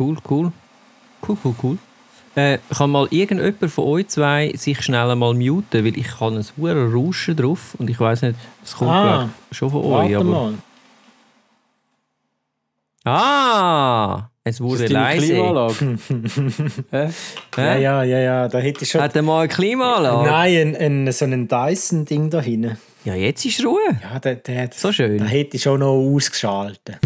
cool, cool. Cool, cool, cool. Äh, kann mal irgendjemand von euch zwei sich schnell mal muten, weil ich kann ein hohes Rauschen drauf und ich weiß nicht, es kommt Ah, schon von euch. Warte Aber... mal. Ah, es Ist wurde das deine leise. Ja, ja, ja, ja, da hätte ich schon. Hat er mal eine Klimaanlage? Nein, ein, ein, so ein Dyson-Ding da hinten. Ja, jetzt ist Ruhe. Ja, der, der, hat- So schön. Da hätte ich schon noch ausgeschaltet.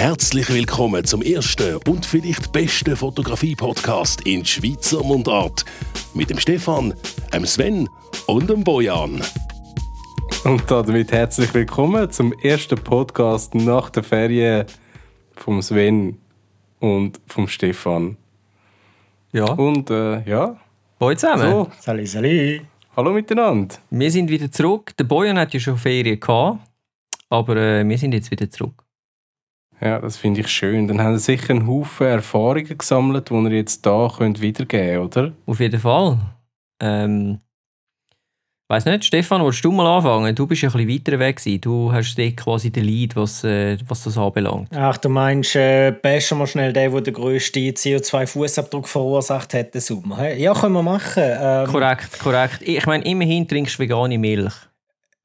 Herzlich willkommen zum ersten und vielleicht besten Fotografie-Podcast in Schweizer Mundart. Mit dem Stefan, dem Sven und dem Bojan. Und damit herzlich willkommen zum ersten Podcast nach der Ferien vom Sven und vom Stefan. Ja, Und äh, ja, Boy zusammen. so, Salut, salut. hallo miteinander. Wir sind wieder zurück. Der Bojan hat ja schon Ferien gehabt, aber äh, wir sind jetzt wieder zurück. Ja, das finde ich schön. Dann haben Sie sicher einen Haufen Erfahrungen gesammelt, die ihr jetzt da könnt wiedergeben oder? Auf jeden Fall. Ähm, weiß nicht, Stefan, willst du mal anfangen? Du bist ja ein bisschen weiter weg gewesen. Du hast quasi den Lead, was, äh, was das anbelangt. Ach, du meinst, äh, bashen wir schnell den, der den grössten CO2-Fußabdruck verursacht hat, den Sommer? Ja, können wir machen. Ähm, Korrekt, korrekt. Ich meine, immerhin trinkst du vegane Milch.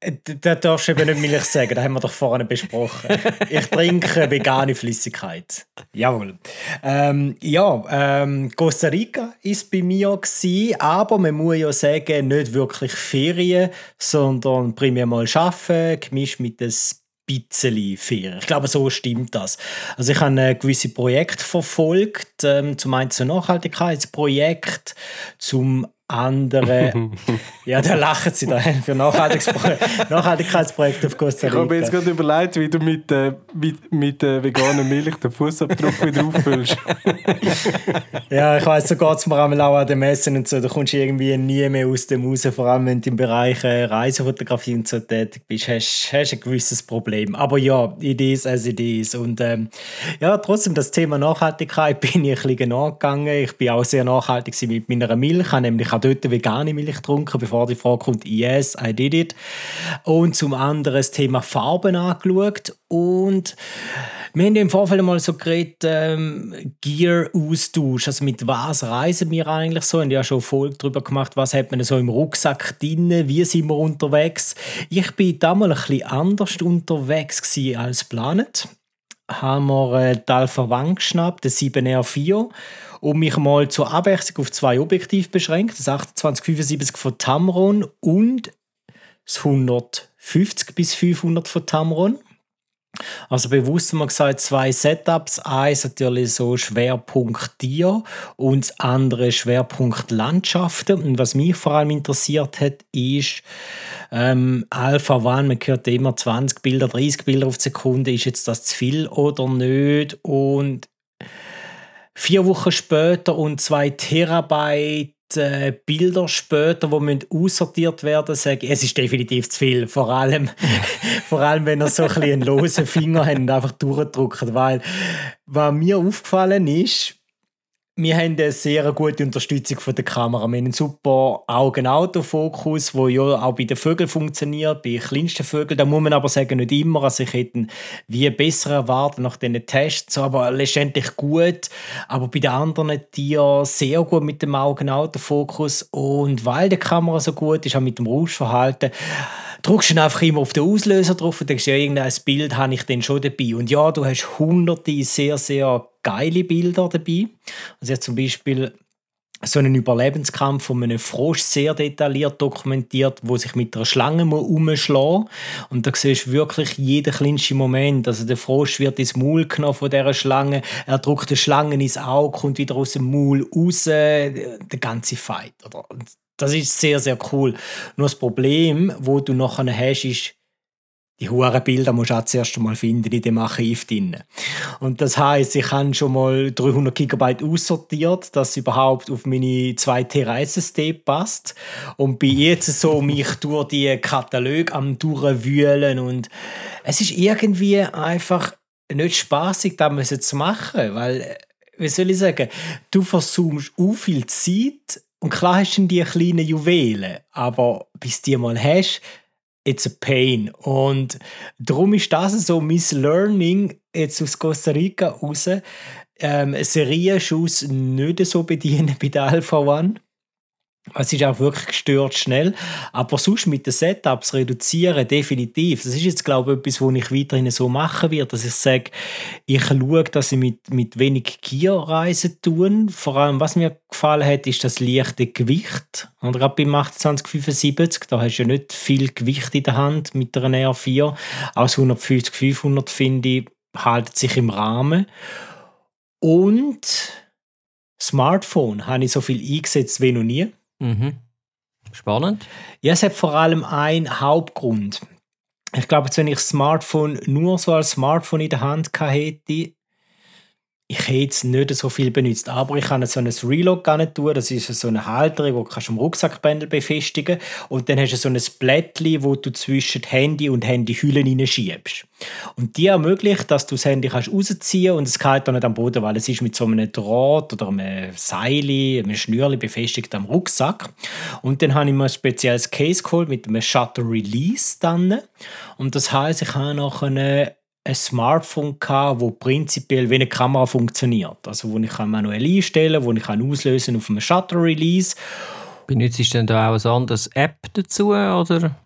Äh, Da darfst du eben nicht Milch sagen, das haben wir doch vorhin besprochen. Ich trinke vegane Flüssigkeit. Jawohl. Ähm, ja, ähm, Costa Rica ist bei mir gewesen, aber man muss ja sagen, nicht wirklich Ferien, sondern primär mal arbeiten, gemischt mit ein bisschen Ferien. Ich glaube, so stimmt das. Also ich habe ein gewisse Projekte verfolgt, ähm, zum einen ein Nachhaltigkeitsprojekt, zum anderen, ja, da lachen sie da für Nachhaltigkeitspro Nachhaltigkeitsprojekte auf Costa Ich habe mir jetzt Rica. gerade überlegt, wie du mit, äh, mit, mit äh, veganer Milch den Fußabdruck wieder auffüllst. Ja, ich weiss, so geht es mir einmal auch an den Messen und so. Da kommst du irgendwie nie mehr aus dem raus, vor allem wenn du im Bereich äh, Reisefotografie und so tätig bist, hast du ein gewisses Problem. Aber ja, it is as it is. Und ähm, ja, trotzdem, das Thema Nachhaltigkeit bin ich ein bisschen nachgegangen. Ich bin auch sehr nachhaltig mit meiner Milch. Ich habe nämlich auch dort vegane Milch getrunken, bevor die Frage kommt, yes, I did it. Und zum anderen das Thema Farben angeschaut und wir haben im Vorfeld mal so geredet, ähm, Gear-Austausch. Also mit was reisen wir eigentlich so? Haben ja schon Folge darüber gemacht, was hat man so im Rucksack drin, wie sind wir unterwegs. Ich bin damals ein bisschen anders unterwegs als geplant. Haben wir äh, die Alpha One geschnappt, den 7R4 und mich mal zur Abwechslung auf zwei Objektive beschränkt. Das 2875 von Tamron und das 150 bis 500 von Tamron. Also bewusst haben wir gesagt, zwei Setups. Eins natürlich so Schwerpunkt Tier und das andere Schwerpunkt Landschaften. Und was mich vor allem interessiert hat, ist ähm, Alpha One. Man hört immer 20 Bilder, 30 Bilder auf die Sekunde. Ist jetzt das zu viel oder nicht? Und vier Wochen später und zwei Terabyte äh, Bilder später, die müssen aussortiert werden, sage ich, es ist definitiv zu viel. Vor allem, vor allem wenn er so ein einen losen Finger hat und einfach durchdrückt. Weil, was mir aufgefallen ist, wir haben eine sehr gute Unterstützung von der Kamera. Wir haben einen super Augen-Autofokus, der ja auch bei den Vögeln funktioniert, bei kleinsten Vögeln. Da muss man aber sagen, nicht immer. Also ich hätte wie besser erwartet nach diesen Tests, aber letztendlich gut. Aber bei den anderen Tieren sehr gut mit dem Augen-Autofokus. Und weil die Kamera so gut ist, auch mit dem Rauschverhalten, drückst dann einfach immer auf den Auslöser drauf und denkst, ja, irgendein Bild habe ich dann schon dabei. Und ja, du hast hunderte sehr, sehr geile Bilder dabei. Also habe zum Beispiel so einen Überlebenskampf von einem Frosch sehr detailliert dokumentiert, wo sich mit einer Schlange umschlagen muss. Und da siehst du wirklich jeden kleinsten Moment. Also der Frosch wird ins Maul genommen von dieser Schlange, er drückt die Schlange ins Auge, kommt wieder aus dem Maul raus, der ganze Fight. Oder? Das ist sehr, sehr cool. Nur das Problem, wo du nachher hast, ist, die hohen Bilder musst du auch zuerst mal finden in dem Archiv drin. Und das heißt, ich habe schon mal 300 GB aussortiert, dass überhaupt auf meine 2 TB SSD passt. Und bin jetzt so mich durch die Kataloge am durchwühlen und es ist irgendwie einfach nicht spaßig, das zu machen, weil wie soll ich sagen, du versuchst auch viel Zeit und klar hast du die kleinen Juwelen, aber bis die mal hast, it's a pain. Und darum ist das so mein Learning jetzt aus Costa Rica raus, ähm, Serienschuss nicht so bedienen bei der Alpha One. Es ist auch wirklich gestört schnell. Aber sonst mit den Setups reduzieren, definitiv. Das ist jetzt, glaube ich, etwas, was ich weiterhin so machen werde, dass ich sage, ich schaue, dass ich mit, mit wenig Gear reisen tue. Vor allem, was mir gefallen hat, ist das leichte Gewicht. Und gerade beim 2875, da hast du ja nicht viel Gewicht in der Hand mit einer R4. Aus 150, 500 finde ich, haltet sich im Rahmen. Und Smartphone habe ich so viel eingesetzt wie noch nie. Mhm. Spannend. Ja, es hat vor allem einen Hauptgrund. Ich glaube, wenn ich das Smartphone nur so als Smartphone in der Hand hätte, ich hätte es nicht so viel benutzt, aber ich kann so ein Reload nicht tun. Das ist so eine Halterung, die du am Rucksackbändel befestigen kannst. Und dann hast du so ein Blättchen, wo du zwischen Handy und Handyhüllen hineinschiebst. Und die ermöglicht, dass du das Handy kannst rausziehen und es geht dann nicht am Boden, weil es ist mit so einem Draht oder einem Seil, einem Schnürli befestigt am Rucksack. Und dann habe ich mir ein spezielles Case geholt mit einem Shutter Release dann. Und das heißt, ich habe noch eine ein Smartphone gehabt, wo prinzipiell wie eine Kamera funktioniert. Also wo ich manuell einstellen kann, wo ich kann auslösen auf einem Shutter Release. Benutzt du denn da auch eine andere App dazu oder?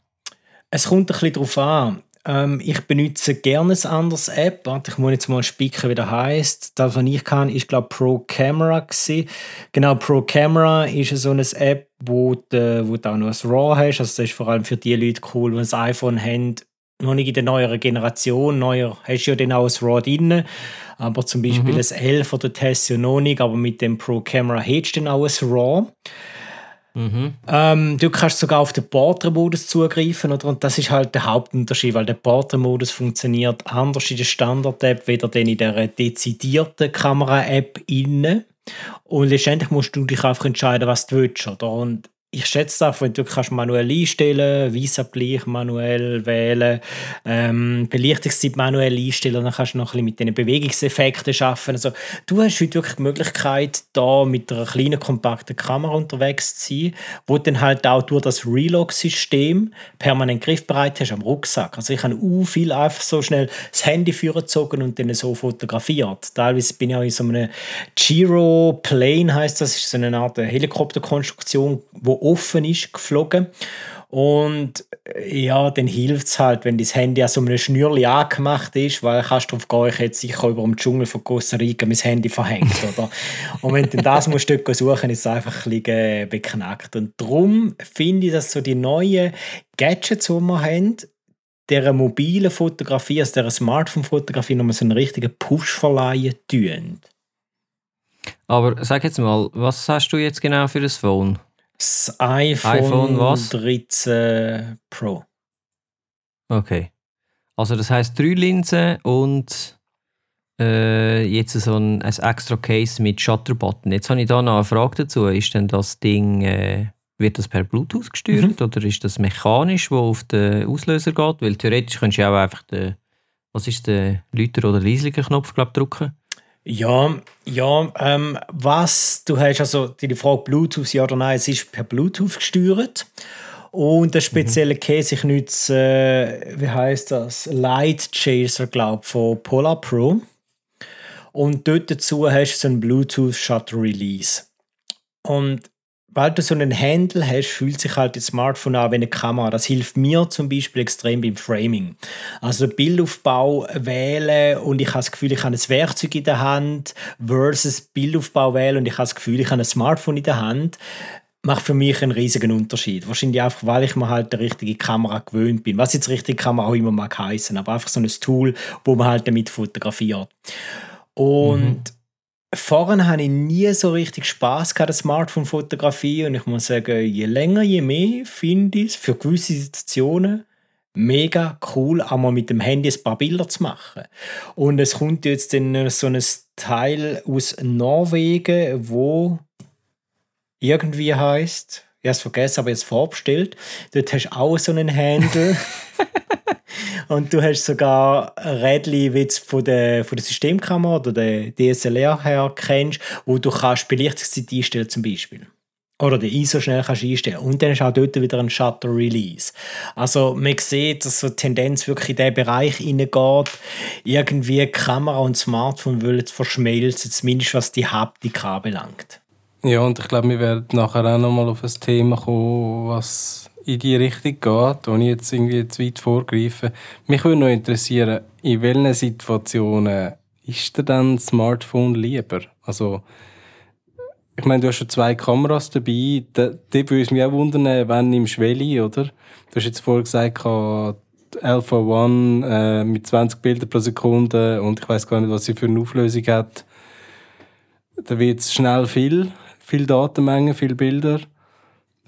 Es kommt ein bisschen darauf an. Ähm, ich benutze gerne eine andere App. Warte, ich muss jetzt mal spicken, wie das heisst. Das, was ich kann, ist glaube Pro Camera gewesen. Genau, Pro Camera ist so eine App, wo du, wo du auch noch ein RAW hast. Also das ist vor allem für die Leute cool, die ein iPhone haben noch nicht in der neueren Generation. Neuer hast du ja dann auch ein RAW drin. Aber zum Beispiel mhm. das 11 oder das ja noch nicht. Aber mit dem Pro Camera hast du dann auch ein RAW. Mhm. Ähm, du kannst sogar auf den Portrait-Modus zugreifen, oder? Und das ist halt der Hauptunterschied, weil der Portrait-Modus funktioniert anders in der Standard-App, weder in der dezidierten Kamera-App innen. Und letztendlich musst du dich einfach entscheiden, was du willst, oder? Und ich schätze auch, wenn du kannst manuell einstellen, Weißabgleich manuell wählen, ähm, Belichtungszeit manuell einstellen, dann kannst du noch ein bisschen mit den Bewegungseffekten arbeiten. Also du hast heute wirklich die Möglichkeit, da mit einer kleinen kompakten Kamera unterwegs zu sein, wo du dann halt auch durch das Relog-System permanent griffbereit hast am Rucksack. Also ich habe auch viel einfach so schnell das Handy vorgezogen und dann so fotografiert. Teilweise bin ich auch in so einem Giro Plane heißt das, ist so eine Art Helikopterkonstruktion, wo offen ist, geflogen. Und ja, dann hilft es halt, wenn das Handy an so einem Schnürli angemacht ist, weil kannst darauf gehen, ich hätte sicher über dem Dschungel von Costa Rica mein Handy verhängt. Oder? Und wenn du das musst du suchen, ist es einfach ein bisschen äh, beknackt. Und darum finde ich, dass so die neuen Gadgets, die wir haben, der mobilen Fotografie, also der Smartphone-Fotografie, nochmal so einen richtigen Push verleihen tun. Aber sag jetzt mal, was hast du jetzt genau für das Phone? Das iPhone, iPhone was? 13 Pro. Okay. Also das heißt drei Linsen und äh, jetzt so ein, ein extra Case mit Shutter-Button. Jetzt habe ich da noch eine Frage dazu. Ist denn das Ding, äh, wird das per Bluetooth gesteuert mhm. oder ist das mechanisch, wo auf den Auslöser geht? Weil theoretisch könntest du auch einfach den, was ist der Lüter- oder leislicher Knopf glaub, drücken. Ja, ja, ähm, was du hast, also die Frage Bluetooth, ja oder nein, es ist per Bluetooth gesteuert. Und der spezielle mhm. Case, ich nutze, äh, wie heißt das? Light Chaser, glaube ich, von Polar Pro. Und dort dazu hast du so einen Bluetooth Shutter Release. Und weil du so einen Handle hast, fühlt sich halt das Smartphone an wie eine Kamera. Das hilft mir zum Beispiel extrem beim Framing. Also Bildaufbau wählen und ich habe das Gefühl, ich habe ein Werkzeug in der Hand versus Bildaufbau wählen und ich habe das Gefühl, ich habe ein Smartphone in der Hand macht für mich einen riesigen Unterschied. Wahrscheinlich einfach, weil ich mir halt die richtige Kamera gewöhnt bin. Was jetzt richtige Kamera auch immer mag heißen, aber einfach so ein Tool, wo man halt damit fotografiert. Und mhm Vorhin hatte ich nie so richtig Spaß an der Smartphone-Fotografie und ich muss sagen, je länger, je mehr finde ich es für gewisse Situationen mega cool, auch mal mit dem Handy ein paar Bilder zu machen. Und es kommt jetzt in so ein Teil aus Norwegen, wo irgendwie heißt, ich habe es vergessen, aber jetzt vorbestellt. Dort hast du auch so einen Handle. Und du hast sogar Rädchen, wie du von der, von der Systemkamera oder der DSLR her kennst, wo du kannst Belichtungszeit einstellen zum Beispiel. oder den ISO schnell kannst einstellen Und dann ist auch dort wieder ein Shutter Release. Also man sieht, dass so die Tendenz wirklich in diesen Bereich hineingeht. Irgendwie Kamera und Smartphone wollen verschmelzen, zumindest was die Haptik anbelangt. Ja, und ich glaube, wir werden nachher auch nochmal auf ein Thema kommen, was in die Richtung geht, ohne jetzt irgendwie zu weit vorgreifen. Mich würde noch interessieren, in welchen Situationen ist dir dann das Smartphone lieber? Also, ich meine, du hast schon zwei Kameras dabei. Da, würde es mich auch wundern, wenn im Schwelli, oder? Du hast jetzt vorher gesagt, Alpha One äh, mit 20 Bildern pro Sekunde und ich weiß gar nicht, was sie für eine Auflösung hat. Da wird es schnell viel, viel Datenmenge, viele Bilder.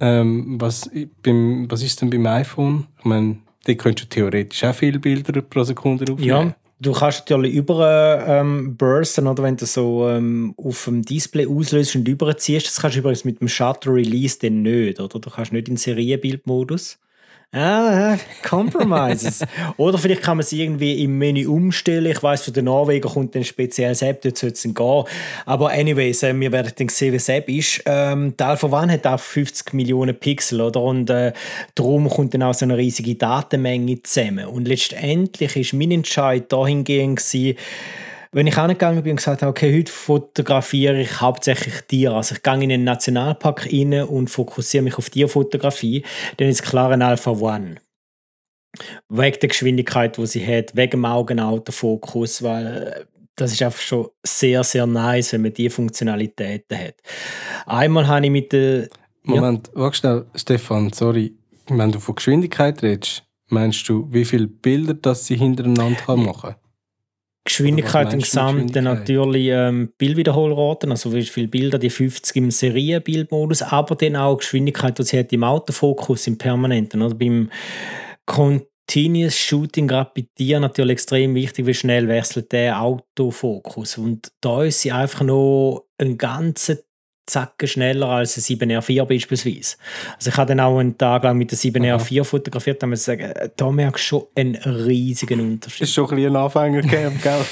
Ähm, was, beim, was ist denn beim iPhone? Ich meine, die könntest du theoretisch auch viele Bilder pro Sekunde aufnehmen. Ja, du kannst natürlich über ähm, oder wenn du so ähm, auf dem Display auslöst und überziehst. Das kannst du übrigens mit dem Shutter Release dann nicht, oder? Du kannst nicht in Serienbildmodus. Ah, Compromises. Oder vielleicht kann man es irgendwie im Menü umstellen. Ich weiß, für den Norweger kommt ein spezielles App, dort soll es gehen. Aber anyways, äh, wir werden dann sehen, es App ist. Ähm, die Alpha One hat auch 50 Millionen Pixel, oder? Und äh, darum kommt dann auch so eine riesige Datenmenge zusammen. Und letztendlich ist mein Entscheid dahingehend gewesen, wenn ich angegangen bin und gesagt habe, okay, heute fotografiere ich hauptsächlich Tiere, also ich gehe in einen Nationalpark rein und fokussiere mich auf Tierfotografie, dann ist klar ein Alpha One. Wegen der Geschwindigkeit, die sie hat, wegen dem Augenautofokus, weil das ist einfach schon sehr, sehr nice, wenn man diese Funktionalitäten hat. Einmal habe ich mit der... Moment, ja. warte schnell, Stefan, sorry. Wenn du von Geschwindigkeit redest, meinst du, wie viele Bilder das sie hintereinander machen kann? Geschwindigkeit im Gesamten natürlich ähm, Bildwiederholraten, also wie viele Bilder, die 50 im Serienbildmodus, aber dann auch Geschwindigkeit, die sie hat im Autofokus, im Permanenten. Oder? Beim Continuous Shooting, gerade bei dir natürlich extrem wichtig, wie schnell wechselt der Autofokus. Und da ist sie einfach noch ein ganzer zacken schneller als ein 7R4 beispielsweise. Also ich habe dann auch einen Tag lang mit der 7R4 Aha. fotografiert, da muss ich sagen, da merkst du schon einen riesigen Unterschied. Das ist schon ein bisschen ein Anfängercamp, gell?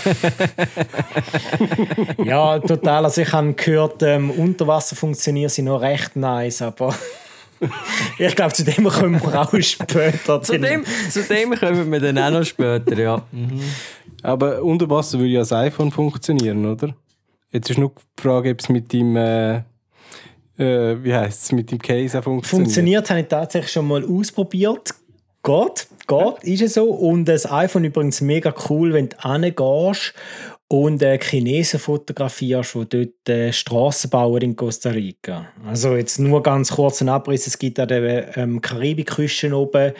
ja, total. Also ich habe gehört, ähm, unter Wasser funktionieren sie noch recht nice, aber ich glaube, zu dem kommen wir auch später. zu, dem, zu dem kommen wir dann auch noch später, ja. Mhm. Aber unter Wasser würde ja das iPhone funktionieren, oder? Jetzt ist nur die Frage, ob es mit dem, äh, äh, wie heißt es, mit dem Case auch funktioniert. Funktioniert, habe ich tatsächlich schon mal ausprobiert. Geht, geht, ist es so. Und das iPhone übrigens mega cool, wenn du hingehst und äh, Chinesen fotografierst, die dort äh, Strassen bauen in Costa Rica. Also jetzt nur ganz kurz ein Abriss. Es gibt an der ähm, Karibikküste oben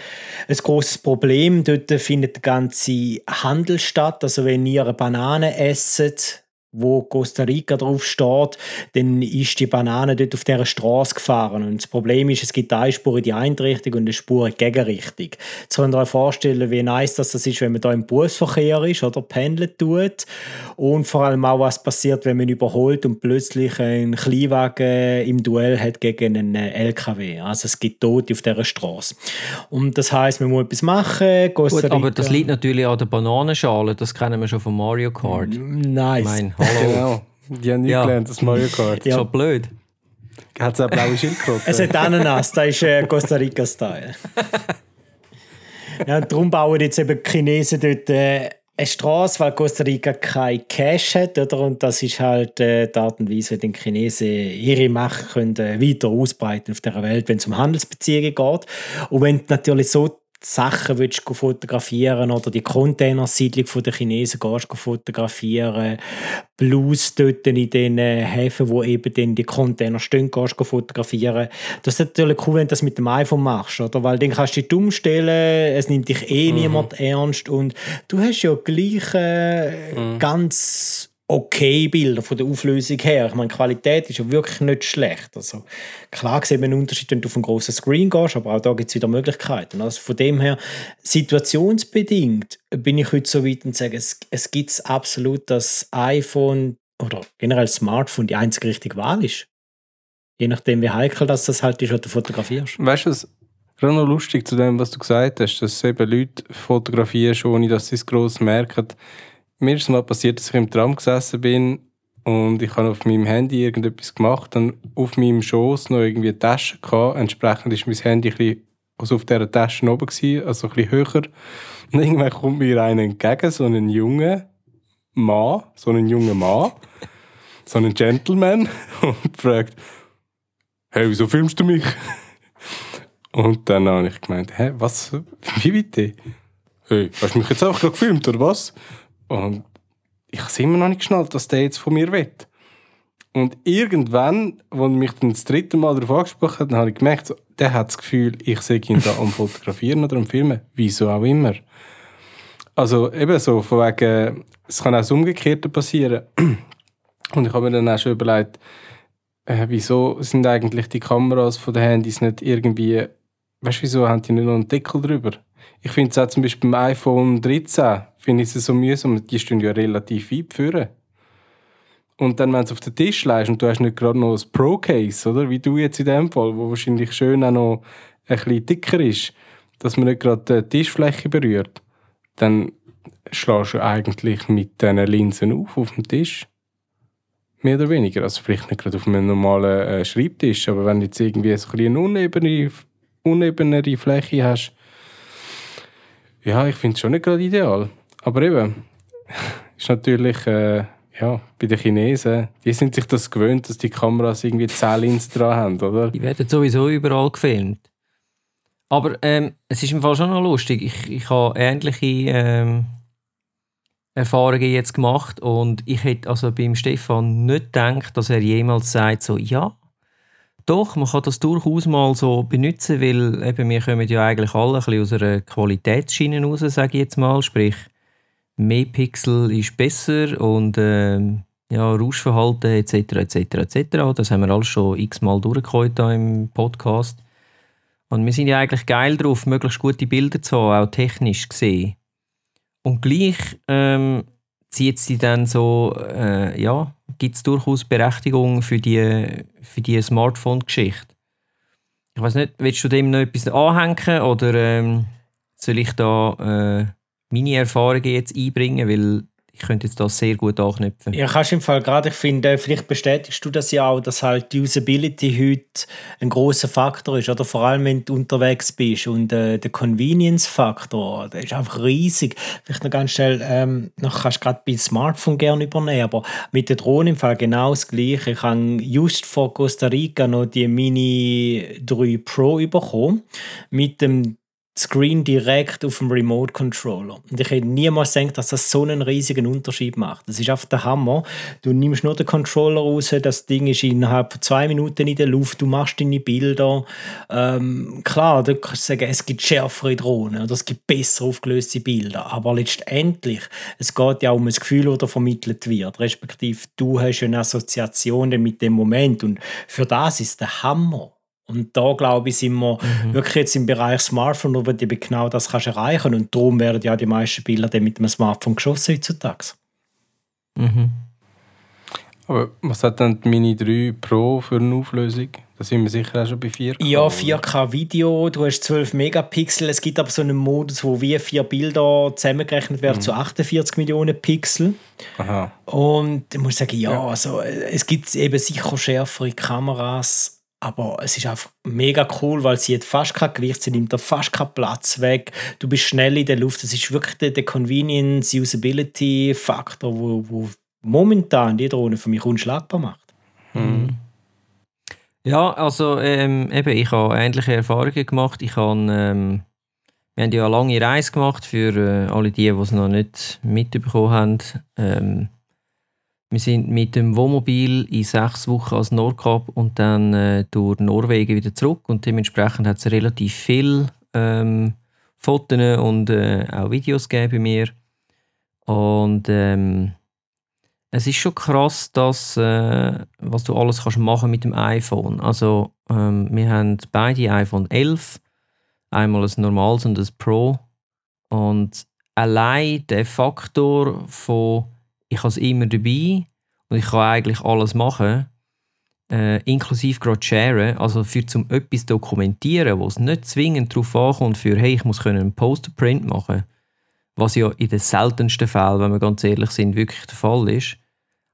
ein großes Problem. Dort findet der ganze Handel statt. Also wenn ihr eine Banane esset, wo Costa Rica drauf steht, dann ist die Banane dort auf dieser Straße gefahren. Und das Problem ist, es gibt eine Spur in die eine Richtung und eine Spur in die Gegenrichtung. Jetzt könnt ihr euch vorstellen, wie nice das ist, wenn man da im Busverkehr ist oder pendeln tut. Und vor allem auch, was passiert, wenn man überholt und plötzlich ein Kleinwagen im Duell hat gegen einen LKW. Also es gibt Tote auf dieser Straße. Und das heißt, man muss etwas machen. Gut, aber das liegt natürlich an der Bananenschale. Das kennen wir schon von Mario Kart. Nice. Mein, Hallo. Genau. Die haben nie ja. gelernt, das Mario Kart. Ja. Schon blöd. Hat es eine blaue Schildkröte? Es hat Ananas, das ist äh, Costa Rica-Style. ja, darum bauen jetzt eben die Chinesen dort äh, eine Straße, weil Costa Rica kein Cash hat. Oder? Und das ist halt äh, die Art und Weise, wie die Chinesen ihre Macht können, äh, weiter ausbreiten auf der Welt, wenn es um Handelsbeziehungen geht. Und wenn natürlich so Sachen willst du fotografieren oder die Containersiedlung der Chinesen gehst du fotografieren, Blues dort in den Häfen, wo eben dann die Container stehen, gehst du fotografieren. Das ist natürlich cool, wenn du das mit dem iPhone machst, oder? Weil dann kannst du dich dumm stellen, es nimmt dich eh mhm. niemand ernst und du hast ja gleich äh, mhm. ganz okay Bilder von der Auflösung her. Ich meine, die Qualität ist ja wirklich nicht schlecht. Also, klar sieht man einen Unterschied, wenn du auf einen grossen Screen gehst, aber auch da gibt es wieder Möglichkeiten. Also von dem her, situationsbedingt bin ich heute so weit und sage, es, es gibt absolut das iPhone oder generell Smartphone die einzige richtige Wahl ist. Je nachdem, wie heikel das, das halt ist, was du fotografierst. Weißt du, was gerade noch lustig zu dem, was du gesagt hast, dass eben Leute fotografieren, ohne dass sie es gross merken mir ist es mal passiert, dass ich im Tram gesessen bin und ich habe auf meinem Handy irgendetwas gemacht, dann auf meinem Schoß noch irgendwie eine Tasche gehabt. Entsprechend ist mein Handy ein bisschen, also auf dieser Tasche oben gewesen, also ein bisschen höher. Und irgendwann kommt mir einer entgegen, so ein junger Mann, so ein junger Mann, so ein Gentleman und fragt, hey, wieso filmst du mich? Und dann habe ich gemeint, hä, was, wie bitte? Hey, hast du mich jetzt einfach gerade gefilmt, oder was? Und ich habe immer noch nicht geschnallt, dass der jetzt von mir will. Und irgendwann, als mich dann das dritte Mal darauf angesprochen hat, habe ich gemerkt, so, der hat das Gefühl, ich sehe ihn da am Fotografieren oder am Filmen. Wieso auch immer. Also eben so, von wegen, es kann auch das Umgekehrte passieren. Und ich habe mir dann auch schon überlegt, äh, wieso sind eigentlich die Kameras von den Handys nicht irgendwie, weißt du, wieso haben die nicht noch einen Deckel drüber? Ich finde es auch zum Beispiel beim iPhone 13, finde ich es so mühsam, die stehen ja relativ weit führen. Und dann, wenn du es auf den Tisch legst und du hast nicht gerade noch ein Pro-Case, oder? Wie du jetzt in dem Fall, wo wahrscheinlich schön auch noch ein bisschen dicker ist, dass man nicht gerade die Tischfläche berührt, dann schlägst du eigentlich mit diesen Linsen auf auf dem Tisch. Mehr oder weniger. Also vielleicht nicht gerade auf einem normalen äh, Schreibtisch, aber wenn du jetzt irgendwie so ein bisschen unebene, unebenere Fläche hast, ja, ich finde es schon nicht gerade ideal. Aber eben, ist natürlich, äh, ja, bei den Chinesen, die sind sich das gewöhnt, dass die Kameras irgendwie 10 Linsen dran haben, oder? Die werden sowieso überall gefilmt. Aber ähm, es ist im Fall schon noch lustig. Ich, ich habe ähnliche ähm, Erfahrungen jetzt gemacht und ich hätte also beim Stefan nicht gedacht, dass er jemals sagt, so, ja, doch, man kann das durchaus mal so benutzen, weil eben wir kommen ja eigentlich alle ein bisschen aus einer Qualitätsschiene raus, sage ich jetzt mal. Sprich, mehr Pixel ist besser und ähm, ja, Rauschverhalten etc. etc. etc. Das haben wir alles schon x-mal durchgeholt im Podcast. Und wir sind ja eigentlich geil drauf, möglichst gute Bilder zu haben, auch technisch gesehen. Und gleich ähm, zieht sie dann so, äh, ja, gibt es durchaus Berechtigung für die, für die Smartphone-Geschichte. Ich weiß nicht, willst du dem noch etwas anhängen oder ähm, soll ich da äh, meine Erfahrungen jetzt einbringen, weil könnte jetzt das sehr gut anknüpfen. Ja, kannst im Fall gerade, ich finde, vielleicht bestätigst du das ja auch, dass halt die Usability heute ein großer Faktor ist, oder vor allem wenn du unterwegs bist und äh, der Convenience-Faktor, der ist einfach riesig. Vielleicht noch ganz schnell, ähm, noch kannst du gerade bei Smartphone gerne übernehmen, aber mit der Drohne im Fall genau das Gleiche. Ich habe just vor Costa Rica noch die Mini 3 Pro bekommen mit dem Screen direkt auf dem Remote Controller. Und ich hätte niemals gedacht, dass das so einen riesigen Unterschied macht. Das ist einfach der Hammer. Du nimmst nur den Controller raus, das Ding ist innerhalb von zwei Minuten in der Luft, du machst deine Bilder. Ähm, klar, du kannst sagen, es gibt schärfere Drohnen oder es gibt besser aufgelöste Bilder, aber letztendlich, es geht ja um ein Gefühl, das vermittelt wird, respektive du hast eine Assoziation mit dem Moment und für das ist der Hammer. Und da, glaube ich, sind wir mhm. wirklich jetzt im Bereich Smartphone, wo du genau das kannst erreichen Und darum werden ja die meisten Bilder dann mit einem Smartphone geschossen heutzutage. Mhm. Aber was hat dann die Mini 3 Pro für eine Auflösung? Da sind wir sicher auch schon bei 4K. Ja, 4K-Video, du hast 12 Megapixel. Es gibt aber so einen Modus, wo wie vier Bilder zusammengerechnet werden mhm. zu 48 Millionen Pixel. Aha. Und ich muss sagen, ja, ja. Also, es gibt eben sicher schärfere Kameras aber es ist einfach mega cool, weil sie hat fast kein Gewicht, sie nimmt da fast keinen Platz weg. Du bist schnell in der Luft. Das ist wirklich der, der Convenience, Usability Faktor, wo, wo momentan die Drohne für mich unschlagbar macht. Mhm. Ja, also ähm, eben, ich habe ähnliche Erfahrungen gemacht. Ich habe, ähm, wir haben ja eine lange Reise gemacht für äh, alle die, die es noch nicht mitbekommen haben. Ähm, wir sind mit dem Wohnmobil in sechs Wochen als Nordkap und dann äh, durch Norwegen wieder zurück. Und dementsprechend hat es relativ viel ähm, Fotos und äh, auch Videos gegeben bei mir. Und ähm, es ist schon krass, dass, äh, was du alles kannst machen mit dem iPhone. Also ähm, wir haben beide iPhone 11, einmal ein normales und ein Pro. Und allein der Faktor von ich habe es immer dabei und ich kann eigentlich alles machen, äh, inklusive gerade sharen, also für zum etwas dokumentieren, wo es nicht zwingend darauf ankommt, für hey, ich muss einen Poster-Print machen, was ja in den seltensten Fällen, wenn wir ganz ehrlich sind, wirklich der Fall ist.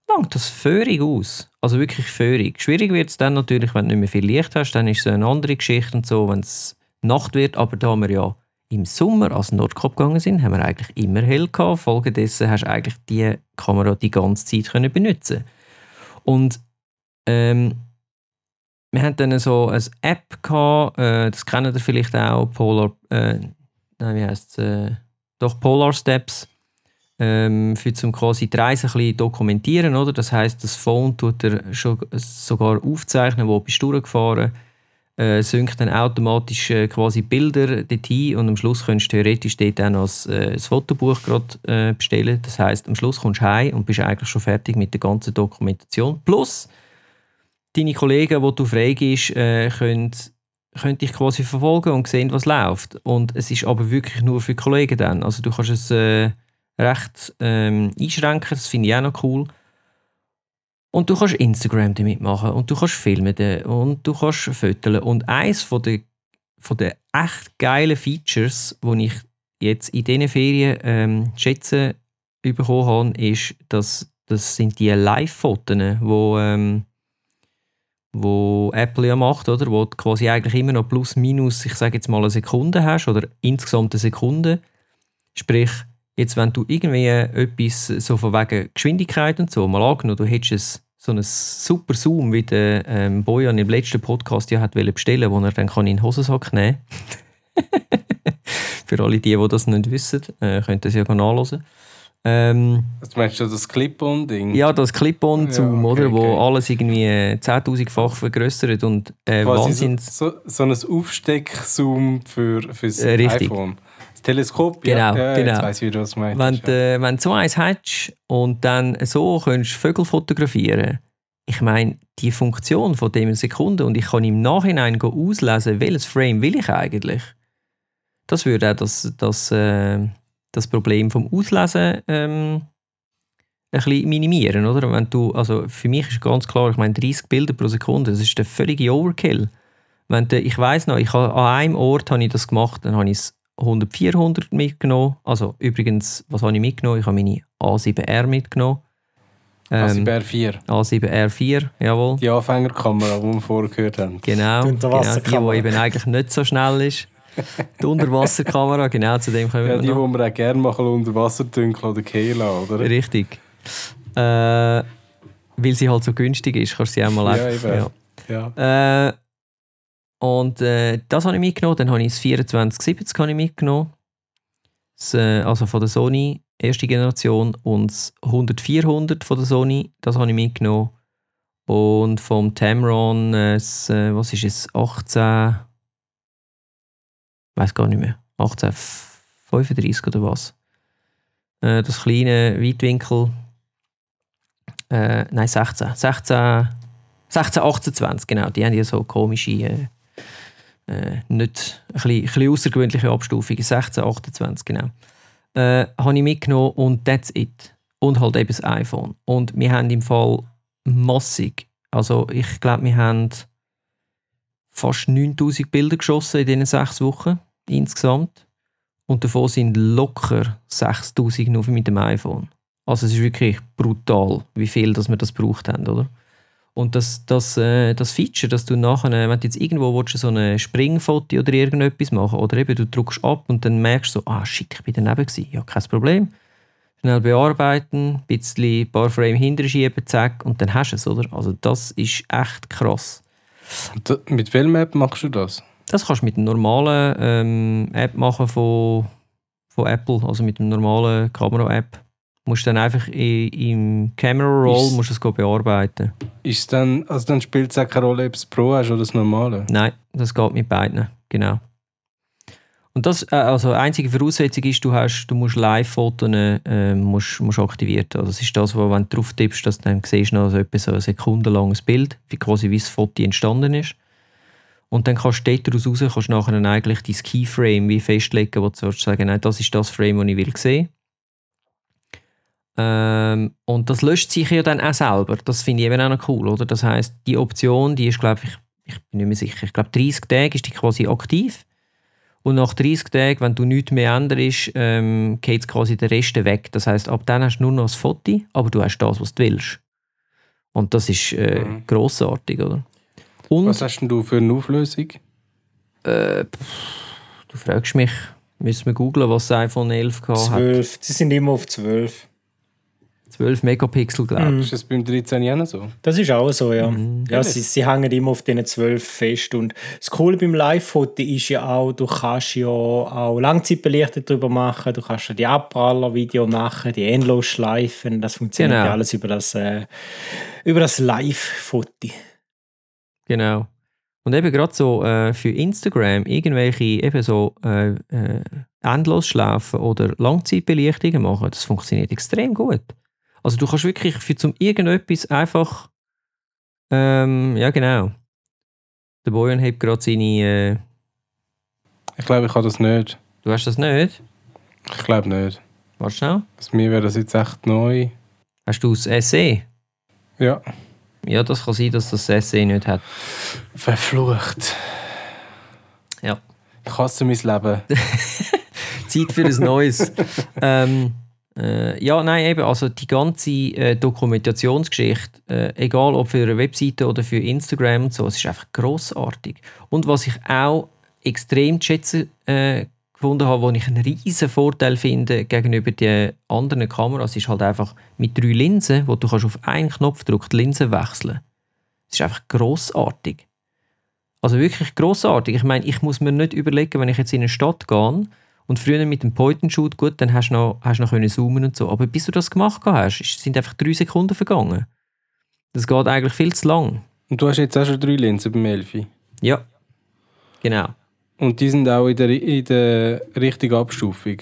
langt das völlig aus. Also wirklich völlig. Schwierig wird es dann natürlich, wenn du nicht mehr viel Licht hast, dann ist es eine andere Geschichte und so, wenn es Nacht wird, aber da wir ja im Sommer als Nordkop gegangen sind, haben wir eigentlich immer hell gehabt. Folgedessen hast du eigentlich die Kamera die ganze Zeit können benutzen. Und ähm, wir hatten dann so eine App gehabt, äh, das kennen ihr vielleicht auch, Polar, äh, nein, wie heißt es, äh, doch Polar Steps, ähm, für zum quasi die Reise ein bisschen dokumentieren, oder? Das heißt, das Phone tut er schon sogar aufzeichnen, wo bist du durchgefahren äh, synkt dann automatisch äh, quasi Bilder dorthin und am Schluss kannst du theoretisch dort auch noch ein, äh, Fotobuch grad, äh, bestellen. Das heißt, am Schluss kommst du heim und bist eigentlich schon fertig mit der ganzen Dokumentation. Plus, deine Kollegen, die du freigibst, äh, können, können dich quasi verfolgen und sehen, was läuft. Und es ist aber wirklich nur für Kollegen dann. Also du kannst es äh, recht ähm, einschränken, das finde ich auch noch cool. Und du kannst Instagram damit machen und du kannst filmen und du kannst fotografieren. Und eines von der, von der echt geilen Features, die ich jetzt in diesen Ferien ähm, schätzen bekommen habe, ist, dass das sind die Live-Fotos, wo, ähm, wo Apple ja macht, oder? wo du quasi eigentlich immer noch plus minus, ich sage jetzt mal eine Sekunde hast oder insgesamt eine Sekunde. Sprich, jetzt wenn du irgendwie etwas so von wegen Geschwindigkeit und so, mal angenommen, du hättest so einen super Zoom, wie der ähm, Bojan im letzten Podcast ja hat bestellen wo er dann kann in den Hosensack nehmen Für alle die, die das nicht wissen, äh, könnt ihr es ja nachlesen. Ähm, Was meinst du, das Clip-On-Ding? Ja, das Clip-On-Zoom, ja, okay, oder? Wo okay. alles irgendwie 10.000-fach vergrößert und äh, Wahnsinns... So, so, ein Aufsteck-Zoom für, fürs äh, richtig. iPhone. Teleskop, genau, ja, ja genau. jetzt weiss ich, wie du meinst. Wenn, du, äh, wenn du so eins hast und dann so kannst Vögel fotografieren ich meine, die Funktion von dem Sekunde und ich kann im Nachhinein auslesen, welches Frame will ich eigentlich. Das würde auch das, das, äh, das Problem vom Auslesen ähm, ein bisschen minimieren, oder? Wenn du, also für mich ist ganz klar, ich meine 30 Bilder pro Sekunde, das ist der völlige Overkill. Wenn du, ich weiß noch, ich habe, an einem Ort habe ich das gemacht, dann habe ich es 100, 400 mitgenommen. Also übrigens, was habe ich mitgenommen? Ich habe meine A7R mitgenommen. Ähm, A7R4. A7R4, jawohl. Die Anfängerkamera, die wir vorher gehört haben. Genau, genau die, die eben eigentlich nicht so schnell ist. Die Unterwasserkamera, genau, zu dem können wir Ja, die, noch. die wir auch gerne machen unter Wasser dünkeln oder kehlen, oder? Richtig. Äh, weil sie halt so günstig ist, kannst du sie auch mal ja, einfach... Ja. ja. Äh, und äh, das habe ich mitgenommen. Dann habe ich das 2470 habe ich mitgenommen. Das, äh, also von der Sony, erste Generation. Und das 100-400 von der Sony, das habe ich mitgenommen. Und vom Tamron, äh, äh, was ist es, 18... Ich weiß gar nicht mehr. 1835 oder was. Äh, das kleine Weitwinkel... Äh, nein, 16. 16... 16, 28, genau. Die haben ja so komische äh, äh, nicht ein bisschen, bisschen außergewöhnliche Abstufungen, 16, 28 genau, äh, habe ich mitgenommen und that's it. Und halt eben das iPhone. Und wir haben im Fall massig, also ich glaube, wir haben fast 9000 Bilder geschossen in diesen sechs Wochen insgesamt. Und davon sind locker 6000 nur mit dem iPhone. Also es ist wirklich brutal, wie viel dass wir das gebraucht haben, oder? Und das, das, äh, das Feature, dass du nachher, wenn du jetzt irgendwo willst, so ein Springfoto oder irgendetwas machen oder eben du drückst ab und dann merkst du so, ah shit, ich bin daneben gewesen. Ja, kein Problem. Schnell bearbeiten, ein bisschen, ein paar Frame hinterschieben, zack, und dann hast du es, oder? Also das ist echt krass. Und mit welchem App machst du das? Das kannst du mit einer normalen ähm, App machen von, von Apple, also mit einer normalen Kamera-App musst dann einfach in, im Camera Roll musst es bearbeiten. Ist dann, also dann spielt es auch keine Rolle, ob es Pro hast oder das normale? Nein, das geht mit beiden, genau. Und das, äh, also einzige Voraussetzung ist, du, hast, du musst Live-Fotos äh, musst, musst aktiviert haben. Das ist das, wo, wenn du drauf tippst, dass dann siehst du noch so etwa so ein sekundenlanges Bild, wie quasi wie das Foto entstanden ist. Und dann kannst du daraus raus, kannst nachher eigentlich dein Keyframe wie festlegen, wo du sagen, nein, das ist das Frame, das ich will sehen. Ähm, und das löscht sich ja dann auch selber. Das finde ich eben auch noch cool, oder? Das heißt, die Option, die ist, glaube ich, ich bin nicht mehr sicher, ich glaube 30 Tage ist die quasi aktiv. Und nach 30 Tagen, wenn du nichts mehr änderst, ähm, geht quasi der Rest weg. Das heißt, ab dann hast du nur noch das Foto, aber du hast das, was du willst. Und das ist äh, Mhm. grossartig, oder? Und Was hast denn du für eine Auflösung? äh, pff, du fragst mich, müssen wir googlen, was das iPhone 11 gehabt hat. 12. Die sind immer auf 12. 12 Megapixel, glaube Mhm. ich. Ist das beim 13 Jahren so? Das ist auch so, ja. Mhm. ja sie, sie hängen immer auf diesen 12 fest. Und das Coole beim Live-Foto ist ja auch, du kannst ja auch Langzeitbelichtung darüber machen, du kannst ja die Abpraller-Video machen, die Endlosschleifen. Das funktioniert Genau. ja alles über das, äh, über das Live-Foto. Genau. Und eben gerade so äh, für Instagram irgendwelche eben so äh, äh, Endlosschläfen oder Langzeitbelichtungen machen, das funktioniert extrem gut. Also du kannst wirklich für zum irgendetwas einfach ähm, ja genau. Der Bojan hat gerade seine äh, Ich glaube, ich habe das nicht. du hast das nicht? Ich glaube nicht. Warte schnell. Also, mir wäre das jetzt echt neu. Hast du das SE? Ja. Ja, das kann sein, dass das SE nicht hat. Verflucht. Ja. Ich hasse mein Leben. Zeit für ein neues. ähm, äh, ja, nein, eben, also die ganze äh, Dokumentationsgeschichte, äh, egal ob für eine Webseite oder für Instagram und so, es ist einfach großartig. Und was ich auch extrem zu schätzen äh, gefunden habe, wo ich einen riesen Vorteil finde gegenüber den anderen Kameras, ist halt einfach mit drei Linsen, wo du kannst auf einen Knopfdruck die Linse wechseln. Es ist einfach großartig. Also wirklich großartig. Ich meine, ich muss mir nicht überlegen, wenn ich jetzt in eine Stadt gehe und früher mit dem Point-and-Shoot, gut, dann hast du noch, hast du noch können zoomen und so. Aber bis du das gemacht hast, sind einfach drei Sekunden vergangen. Das geht eigentlich viel zu lang. Und du hast jetzt auch schon drei Linsen beim Elfi. Ja, genau. Und die sind auch in der, in der richtigen Abstufung.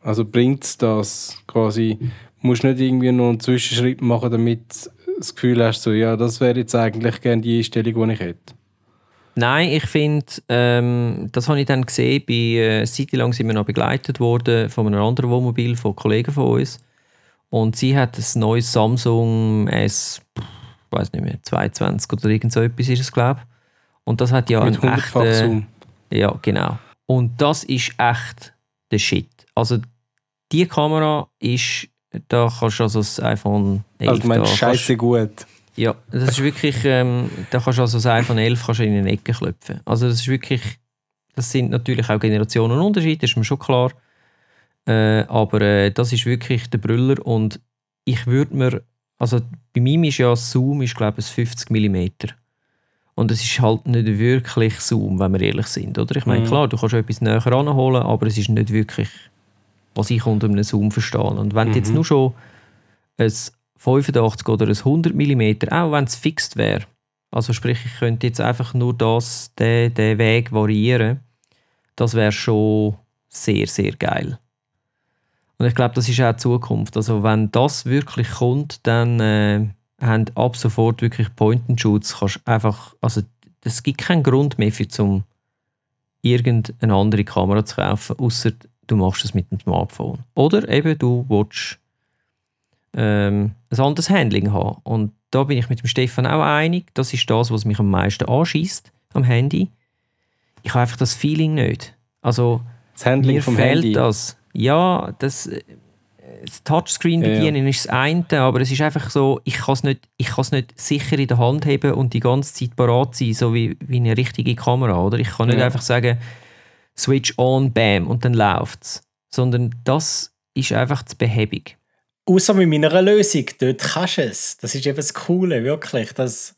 Also bringt es das quasi, musst nicht irgendwie noch einen Zwischenschritt machen, damit du das Gefühl hast, so, ja, das wäre jetzt eigentlich gerne die Einstellung, die ich hätte. Nein, ich finde, ähm, das habe ich dann gesehen, bei äh, Zeit lang sind wir noch begleitet worden von einem anderen Wohnmobil von Kollegen von uns. Und sie hat ein neues Samsung S, ich weiß nicht mehr, 22 oder irgend so etwas ist es, glaube ich. Und das hat ja Mit einen 100-fach echten- Zoom. Ja, genau. Und das ist echt der Shit. Also, die Kamera ist, da kannst du also das iPhone 11 Also, ich meine, da scheiße gut. Ja, das ist wirklich, ähm, da kannst du also das iPhone 11 kannst du in eine Ecke klopfen. Also, das ist wirklich, das sind natürlich auch Generationenunterschiede, das ist mir schon klar. Äh, aber äh, das ist wirklich der Brüller und ich würde mir, also bei mir ist ja Zoom, ist glaube ich 50 mm. Und es ist halt nicht wirklich Zoom, wenn wir ehrlich sind, oder? Ich meine, Mhm. klar, du kannst etwas näher ranholen, aber es ist nicht wirklich, was ich unter einem Zoom verstehe. Und wenn du jetzt Mhm. nur schon ein 85 oder ein 100 mm, auch wenn es fixt wäre, also sprich, ich könnte jetzt einfach nur das, den, den Weg variieren, das wäre schon sehr, sehr geil. Und ich glaube, das ist auch die Zukunft. Also wenn das wirklich kommt, dann äh, haben ab sofort wirklich Point-and-Shoots. Einfach, also es gibt keinen Grund mehr für zum irgendeine andere Kamera zu kaufen, außer du machst es mit dem Smartphone. Oder eben du willst ähm, ein anderes Handling haben. Und da bin ich mit dem Stefan auch einig. Das ist das, was mich am meisten anschießt am Handy. Ich habe einfach das Feeling nicht. Also Das Handling mir vom fehlt Handy. das. Ja, das, äh, das Touchscreen Ja, ja. bedienen ist das eine, aber es ist einfach so, ich kann es nicht, ich kann es nicht sicher in der Hand haben und die ganze Zeit parat sein, so wie, wie eine richtige Kamera. Oder? Ich kann nicht Ja. einfach sagen, Switch on, bam, und dann läuft es. Sondern das ist einfach zu behäbig. Außer mit meiner Lösung, dort kannst du es. Das ist eben das Coole, wirklich. Das,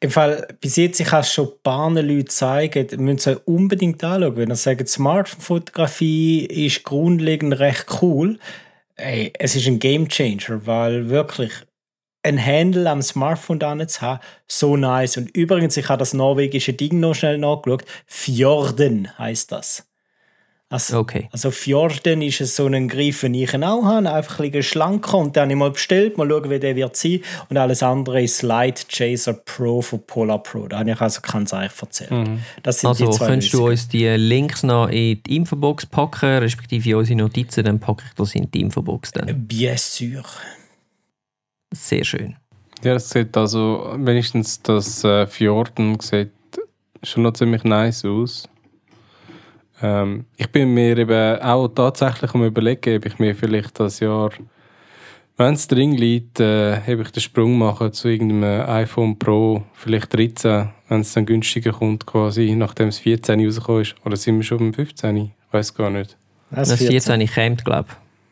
Im Fall, bis jetzt, ich habe es schon ein paar Leuten zeigen, es euch unbedingt anschauen. Wenn ihr sagt, Smartphone-Fotografie ist grundlegend recht cool, ey, es ist ein Gamechanger, weil wirklich ein Handle am Smartphone da zu haben, so nice. Und übrigens, ich habe das norwegische Ding noch schnell nachgeschaut. Fjorden heißt das. Also, Okay. also Fjorden ist es so ein Griff, den ich auch habe, einfach ein bisschen schlanker und den habe ich mal bestellt, mal schauen, wie der wird sein. Und alles andere ist Light Chaser Pro von Polar Pro. Da habe ich also keins eigentlich erzählt. Das sind Also die zwei könntest du Lösungen. uns die Links noch in die Infobox packen, respektive in unsere Notizen, dann packe ich das in die Infobox dann. Bien sûr. Sehr schön. Ja, es sieht also, wenigstens das äh, Fjorden sieht schon noch ziemlich nice aus. Ähm, ich bin mir eben auch tatsächlich am überlegen, ob ich mir vielleicht das Jahr Wenn es drin liegt, äh, habe ich den Sprung machen zu irgendeinem iPhone Pro, vielleicht 13, wenn es dann günstiger kommt, quasi, nachdem es 14 rausgekommen ist. Oder sind wir schon beim 15? Ich weiß gar nicht. Das, das 14 ich kommt, glaube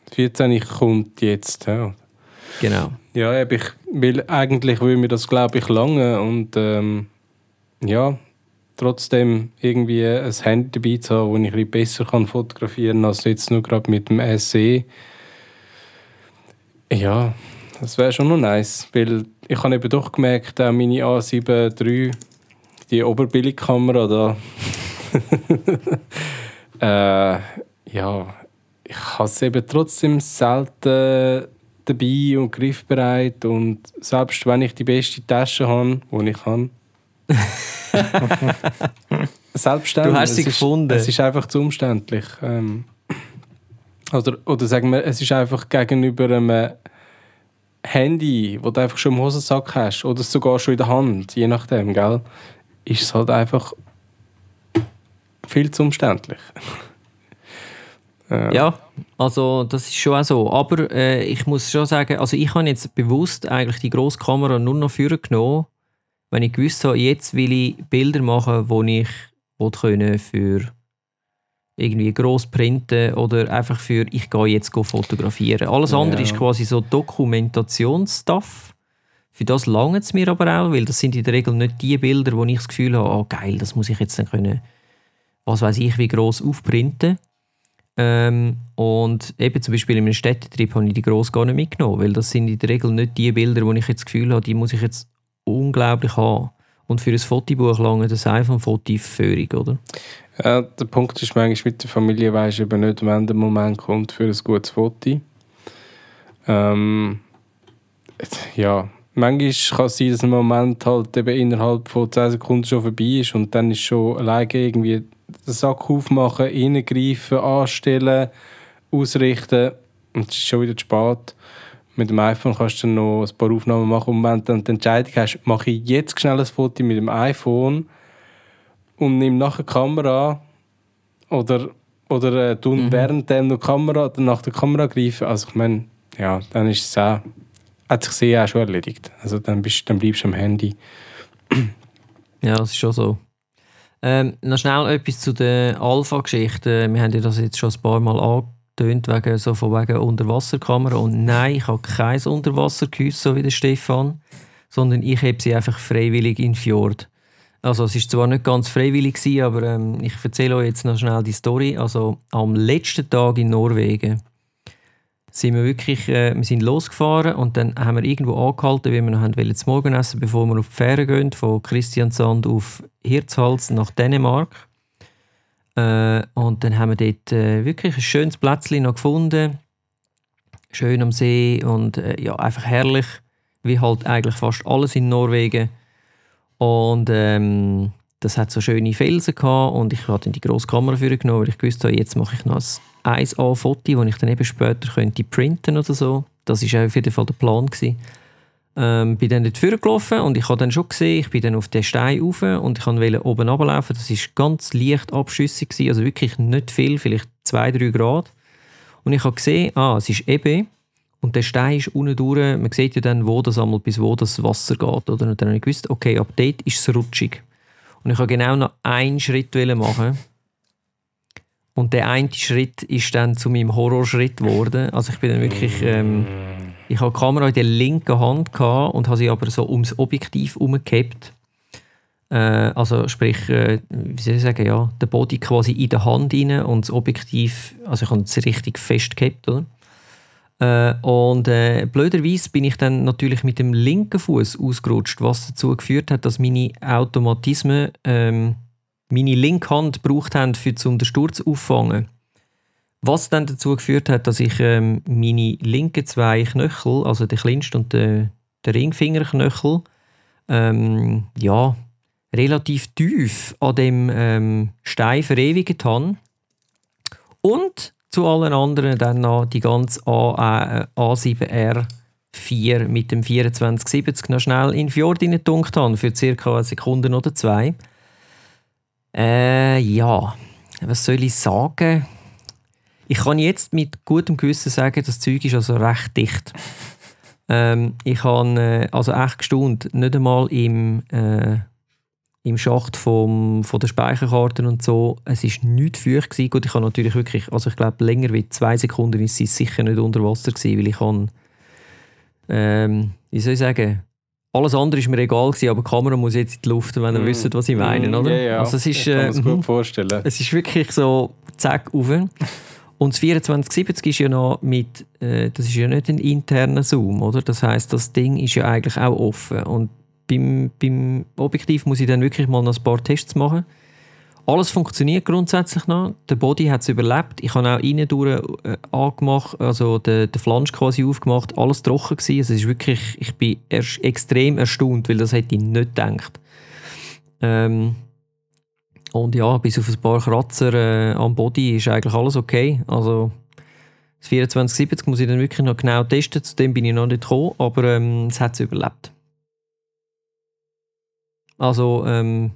ich. 14 kommt jetzt, ja. Genau. Ja, ich will, eigentlich will mir das, glaube ich, lange und ähm, ja, trotzdem irgendwie ein Handy dabei zu haben, wo ich ein besser kann fotografieren kann, als jetzt nur gerade mit dem SE. Ja, das wäre schon noch nice, weil ich habe eben doch gemerkt, auch meine A7 III, die Oberbilligkamera da, äh, ja, ich habe es eben trotzdem selten dabei und griffbereit und selbst wenn ich die beste Tasche habe, die ich habe, selbst dann, du hast sie es gefunden. Ist, es ist einfach zu umständlich. Ähm, oder, oder sagen wir, es ist einfach gegenüber einem Handy, das du einfach schon im Hosensack hast oder sogar schon in der Hand, je nachdem, gell, ist es halt einfach viel zu umständlich. Ähm. Ja, also das ist schon auch so. Aber äh, ich muss schon sagen, also ich habe jetzt bewusst eigentlich die grosse Kamera nur noch für genommen, wenn ich gewusst habe, jetzt will ich Bilder machen, die ich können für irgendwie gross printen oder einfach für ich gehe jetzt fotografieren. Alles andere ja. ist quasi so Dokumentationsstuff. Für das lange es mir aber auch, weil das sind in der Regel nicht die Bilder, wo ich das Gefühl habe, oh geil, das muss ich jetzt dann können, was weiß ich, wie gross aufprinten. Ähm, und eben zum Beispiel in einem Städtetrip habe ich die gross gar nicht mitgenommen, weil das sind in der Regel nicht die Bilder, wo ich jetzt das Gefühl habe, die muss ich jetzt unglaublich haben. Und für ein Fotobuch lange das iPhone-Foto völlig, oder? Ja, der Punkt ist manchmal mit der Familie, weisst du eben nicht, wann der Moment kommt für ein gutes Foto. Ähm, ja, manchmal kann es sein, dass ein Moment halt eben innerhalb von 10 Sekunden schon vorbei ist und dann ist schon alleine irgendwie den Sack aufmachen, reingreifen, anstellen, ausrichten und es ist schon wieder zu spät. Mit dem iPhone kannst du noch ein paar Aufnahmen machen und wenn du dann die Entscheidung hast, mache ich jetzt schnell ein Foto mit dem iPhone und nehme nachher die Kamera oder, oder äh, tun mhm. währenddem noch Kamera, nach der Kamera greifen. Also ich meine, ja, dann ist es auch, hat sich sehr auch schon erledigt. Also dann, bist, dann bleibst du am Handy. ja, das ist schon so. Ähm, noch schnell etwas zu der Alpha-Geschichte. Wir haben ja das jetzt schon ein paar Mal angetönt, wegen, so von wegen Unterwasserkamera. Und nein, ich habe kein Unterwassergehäuse, so wie der Stefan, sondern ich habe sie einfach freiwillig in Fjord. Also es war zwar nicht ganz freiwillig, gewesen, aber ähm, ich erzähle euch jetzt noch schnell die Story. Also am letzten Tag in Norwegen sind wir wirklich, äh, wir sind losgefahren und dann haben wir irgendwo angehalten, weil wir noch haben zu Morgen essen, bevor wir auf die Fähre gehen, von Christiansand auf Hirtshals nach Dänemark. Äh, und dann haben wir dort äh, wirklich ein schönes Plätzchen noch gefunden, schön am See und äh, ja, einfach herrlich, wie halt eigentlich fast alles in Norwegen. Und ähm, das hat so schöne Felsen gehabt und ich habe dann die grosse Kamera für genommen, weil ich gewusst habe, jetzt mache ich noch ein 1A-Foto, das ich dann eben später könnte printen oder so. Das war auf jeden Fall der Plan. Gewesen. Ähm, bin dann dort gelaufen und ich habe dann schon gesehen, ich bin dann auf den Stein rauf und ich wollte oben runterlaufen. Das war ganz leicht abschüssig, also wirklich nicht viel, vielleicht 2-3 Grad. Und ich habe gesehen, ah, es ist eben und der Stein ist unten durch, man sieht ja dann, wo das einmal bis wo das Wasser geht. Oder? Und dann habe ich gewusst, okay, ab dort ist es rutschig. Und ich habe genau noch einen Schritt machen. Und der eine Schritt ist dann zu meinem Horrorschritt geworden. Also ich bin dann wirklich... Ähm, ich hatte die Kamera in der linken Hand und habe sie aber so ums Objektiv herumgehabt. Äh, also sprich, äh, wie soll ich sagen, ja, der Body quasi in der Hand rein und das Objektiv, also ich habe es richtig festgehabt, oder? Äh, und äh, blöderweise bin ich dann natürlich mit dem linken Fuß ausgerutscht, was dazu geführt hat, dass meine Automatismen ähm, meine linke Hand gebraucht haben, für um den Sturz auffangen. Was dann dazu geführt hat, dass ich ähm, meine linken zwei Knöchel, also den kleinsten und den, den Ringfingerknöchel, ähm, ja, relativ tief an dem ähm, Stein verewigt habe. Und zu allen anderen dann noch die ganze A, äh, A7R4 mit dem 2470 noch schnell in Fjord getunkt habe für ca. eine Sekunde oder zwei. Äh, ja, was soll ich sagen? Ich kann jetzt mit gutem Gewissen sagen, das Zeug ist also recht dicht. Ähm, ich habe äh, also echt gestaunt, nicht einmal im, äh, im Schacht vom, von der Speicherkarten und so, es ist nichts feucht gewesen. Gut, ich habe natürlich wirklich, also ich glaube länger wie zwei Sekunden ist sie sicher nicht unter Wasser gewesen, weil ich habe, ähm, wie soll ich sagen, alles andere ist mir egal gewesen, aber die Kamera muss jetzt in die Luft, wenn ihr mm. wisst, was ich meine, mm, oder? Ja, ja. Also es ist, ich kann es äh, gut vorstellen. Es ist wirklich so, zack, rauf. Und das 2470 ist ja noch mit, äh, das ist ja nicht ein interner Zoom, oder? Das heißt, das Ding ist ja eigentlich auch offen. Und beim, beim Objektiv muss ich dann wirklich mal noch ein paar Tests machen. Alles funktioniert grundsätzlich noch. Der Body hat es überlebt. Ich habe auch innen durch äh, angemacht, also den, den Flansch quasi aufgemacht. Alles trocken gewesen. Also es ist wirklich, ich bin erst extrem erstaunt, weil das hätte ich nicht gedacht. Ähm, und ja, bis auf ein paar Kratzer äh, am Body ist eigentlich alles okay. Also das 2470 muss ich dann wirklich noch genau testen. Zu dem bin ich noch nicht gekommen, aber ähm, es hat es überlebt. Also ähm,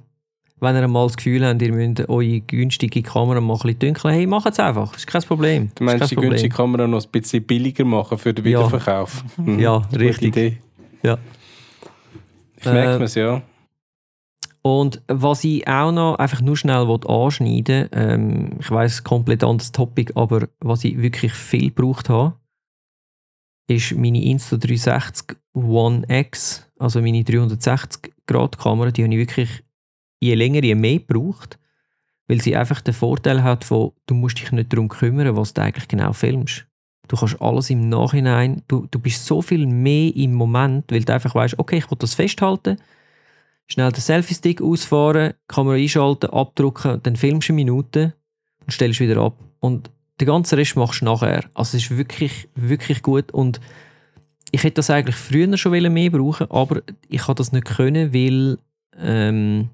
wenn ihr mal das Gefühl habt, ihr müsst eure günstige Kamera mal ein bisschen dunkeln, hey, macht es einfach, das ist kein Problem. Du meinst die günstige Kamera noch ein bisschen billiger machen für den Wiederverkauf? Ja, mhm. ja richtig. Ja. Ich merke äh, es, ja. Und was ich auch noch einfach nur schnell anschneiden ähm, ich weiß komplett anderes Topic, aber was ich wirklich viel gebraucht habe, ist meine Insta360 One X, also meine 360-Grad-Kamera, die habe ich wirklich je länger, je mehr gebraucht, weil sie einfach den Vorteil hat von, du musst dich nicht darum kümmern, was du eigentlich genau filmst. Du kannst alles im Nachhinein, du, du bist so viel mehr im Moment, weil du einfach weißt, okay, ich will das festhalten, schnell den Selfie-Stick ausfahren, Kamera einschalten, abdrucken, dann filmst du eine Minute und stellst wieder ab. Und den ganzen Rest machst du nachher. Also es ist wirklich, wirklich gut und ich hätte das eigentlich früher schon mehr brauchen aber ich habe das nicht können, weil ähm,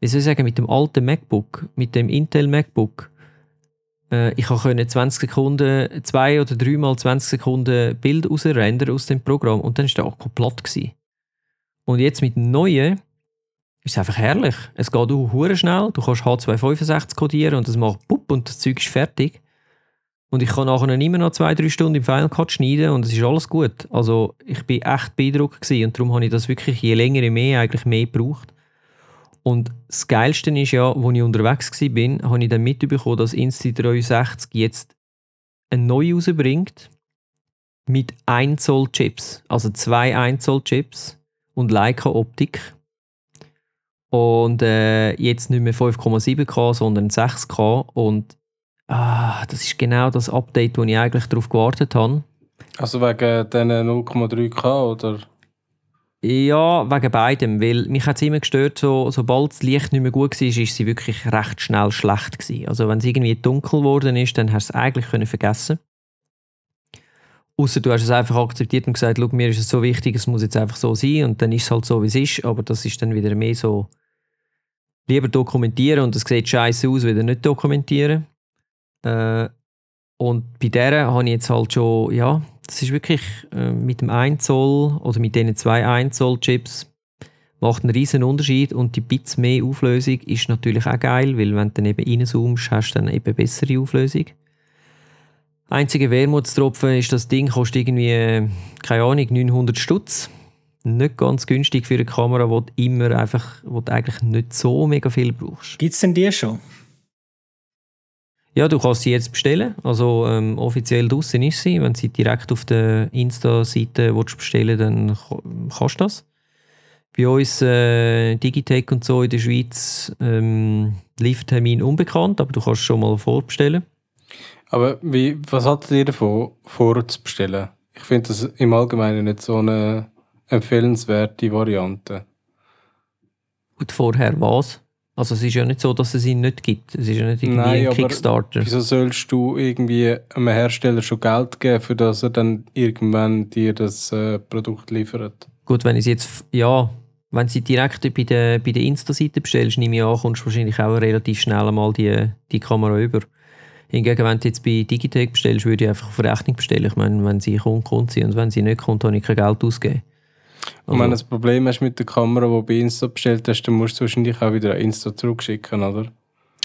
wie soll ich sagen, mit dem alten MacBook, mit dem Intel MacBook, äh, ich konnte 20 Sekunden, zwei oder dreimal 20 Sekunden Bild rausrendern aus dem Programm und dann war der Akku platt. Gewesen. Und jetzt mit dem neuen ist es einfach herrlich. Es geht auch schnell, du kannst H265 kodieren und es macht pup und das Zeug ist fertig. Und ich kann nachher immer noch zwei, drei Stunden im Final Cut schneiden und es ist alles gut. Also ich bin echt beeindruckt gewesen und darum habe ich das wirklich je länger, je mehr eigentlich mehr gebraucht. Und das Geilste ist ja, als ich unterwegs war, habe ich dann mitbekommen, dass Insta360 jetzt ein neu rausbringt mit 1 Zoll Chips. Also zwei 1 Zoll Chips und Leica Optik. Und äh, jetzt nicht mehr 5,7K, sondern 6K. Und ah, das ist genau das Update, wo ich eigentlich darauf gewartet habe. Also wegen diesen 0,3K oder? Ja, wegen beidem, weil mich hat es immer gestört, so, sobald das Licht nicht mehr gut war, ist sie wirklich recht schnell schlecht gewesen. Also wenn es irgendwie dunkel geworden ist, dann hast du es eigentlich können vergessen Außer du hast es einfach akzeptiert und gesagt, mir ist es so wichtig, es muss jetzt einfach so sein und dann ist es halt so, wie es ist, aber das ist dann wieder mehr so lieber dokumentieren und es sieht scheiße aus, wieder nicht dokumentieren. Äh, und bei der habe ich jetzt halt schon, ja, das ist wirklich äh, mit dem 1 Zoll oder mit diesen zwei 1 Zoll Chips macht einen riesen Unterschied und die Bits mehr Auflösung ist natürlich auch geil, weil wenn du dann eben reinzoomst, hast du dann eben bessere Auflösung. Einziger Wermutstropfen ist, das Ding kostet irgendwie, keine Ahnung, 900 Stutz. Nicht ganz günstig für eine Kamera, wo du immer einfach, wo du eigentlich nicht so mega viel brauchst. Gibt es denn die schon? Ja, du kannst sie jetzt bestellen. Also ähm, offiziell draußen ist sie. Wenn sie direkt auf der Insta-Seite bestellen dann kannst du das. Bei uns äh, Digitech und so in der Schweiz ähm, Liefertermin unbekannt, aber du kannst schon mal vorbestellen. Aber wie, was haltet ihr davon, vorzubestellen? Ich finde das im Allgemeinen nicht so eine empfehlenswerte Variante. Und vorher was? Also es ist ja nicht so, dass es ihn nicht gibt. Es ist ja nicht irgendwie Nein, ein Kickstarter. Wieso sollst du irgendwie einem Hersteller schon Geld geben, für das er dann irgendwann dir das äh, Produkt liefert? Gut, wenn es jetzt, ja, wenn sie direkt bei der, bei der Insta-Seite bestellst, nehme ich an, kommst du wahrscheinlich auch relativ schnell mal die, die Kamera über. Hingegen, wenn du jetzt bei Digitec bestellst, würde ich einfach auf Rechnung bestellen. Ich meine, wenn sie kommt, kommt sie. Und wenn sie nicht kommt, habe ich kein Geld ausgeben. Also, und wenn du ein Problem hast mit der Kamera, die du bei Insta bestellt hast, dann musst du wahrscheinlich auch wieder ein Insta zurückschicken, oder?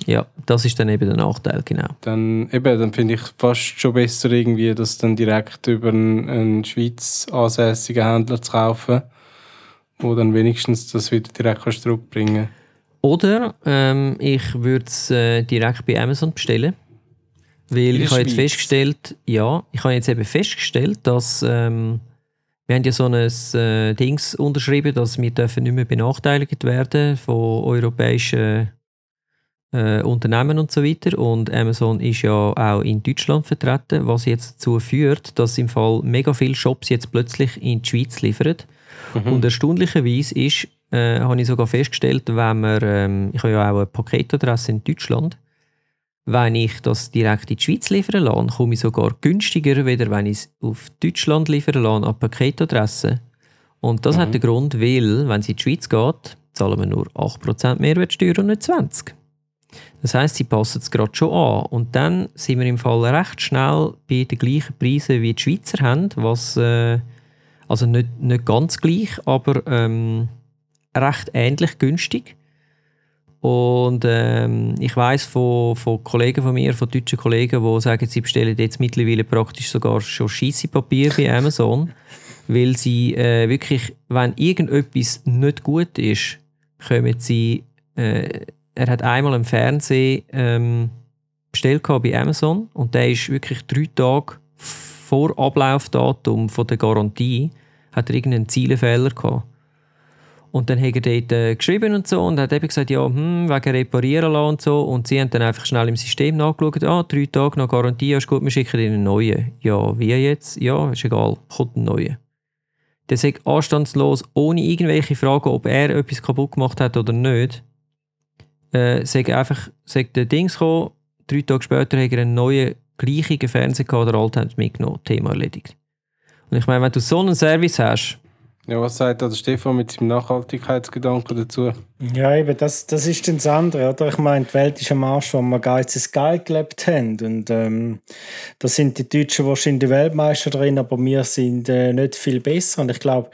Ja, das ist dann eben der Nachteil, genau. Dann, eben, dann finde ich fast schon besser, irgendwie, das dann direkt über einen, einen Schweiz ansässigen Händler zu kaufen, wo dann wenigstens das wieder direkt kannst zurückbringen Oder ähm, ich würde es äh, direkt bei Amazon bestellen. Weil ich habe jetzt festgestellt, ja, ich habe jetzt eben festgestellt, dass ähm, wir haben ja so ein äh, Dings unterschrieben, dass wir dürfen nicht mehr benachteiligt werden von europäischen äh, Unternehmen und so weiter. Und Amazon ist ja auch in Deutschland vertreten, was jetzt dazu führt, dass im Fall mega viele Shops jetzt plötzlich in die Schweiz liefern. Und erstaunlicherweise ist, äh, habe ich sogar festgestellt, wenn man, ähm, ich habe ja auch eine Paketadresse in Deutschland, wenn ich das direkt in die Schweiz liefern lasse, komme ich sogar günstiger, wieder wenn ich es auf Deutschland liefern lasse, an Paketadresse. Und das hat den Grund, weil, wenn es in die Schweiz geht, zahlen wir nur 8% Mehrwertsteuer und nicht 20%. Das heisst, sie passen es gerade schon an. Und dann sind wir im Fall recht schnell bei den gleichen Preisen wie die Schweizer haben, was äh, also nicht, nicht ganz gleich, aber ähm, recht ähnlich günstig. Und ähm, ich weiß von, von Kollegen von mir, von deutschen Kollegen, die sagen, sie bestellen jetzt mittlerweile praktisch sogar schon Scheissepapier bei Amazon, weil sie äh, wirklich, wenn irgendetwas nicht gut ist, kommen sie. Äh, er hat einmal im Fernsehen ähm, bestellt bei Amazon und der ist wirklich drei Tage vor Ablaufdatum von der Garantie hat er irgendeinen Zielefehler gehabt. Und dann hat er dort äh, geschrieben und so und hat eben gesagt, ja, hm, wegen reparieren lassen und so. Und sie haben dann einfach schnell im System nachgeschaut, ah, drei Tage noch Garantie, ist gut, wir schicken Ihnen einen neuen. Ja, wie jetzt? Ja, ist egal, kommt ein neuer. Der sagt anstandslos, ohne irgendwelche Fragen, ob er etwas kaputt gemacht hat oder nicht, äh, sagt einfach, sagt der Dings gekommen, drei Tage später hat er einen neuen, gleichen Fernseher gehabt, der mitgenommen, Thema erledigt. Und ich meine, wenn du so einen Service hast, Ja, was sagt der Stefan mit seinem Nachhaltigkeitsgedanken dazu? Ja, eben, das, das ist das andere, oder? Ich meine, die Welt ist am Arsch, wo wir geizes Geld gelebt haben. Und ähm, da sind die Deutschen wahrscheinlich die Weltmeister drin, aber wir sind äh, nicht viel besser. Und ich glaube,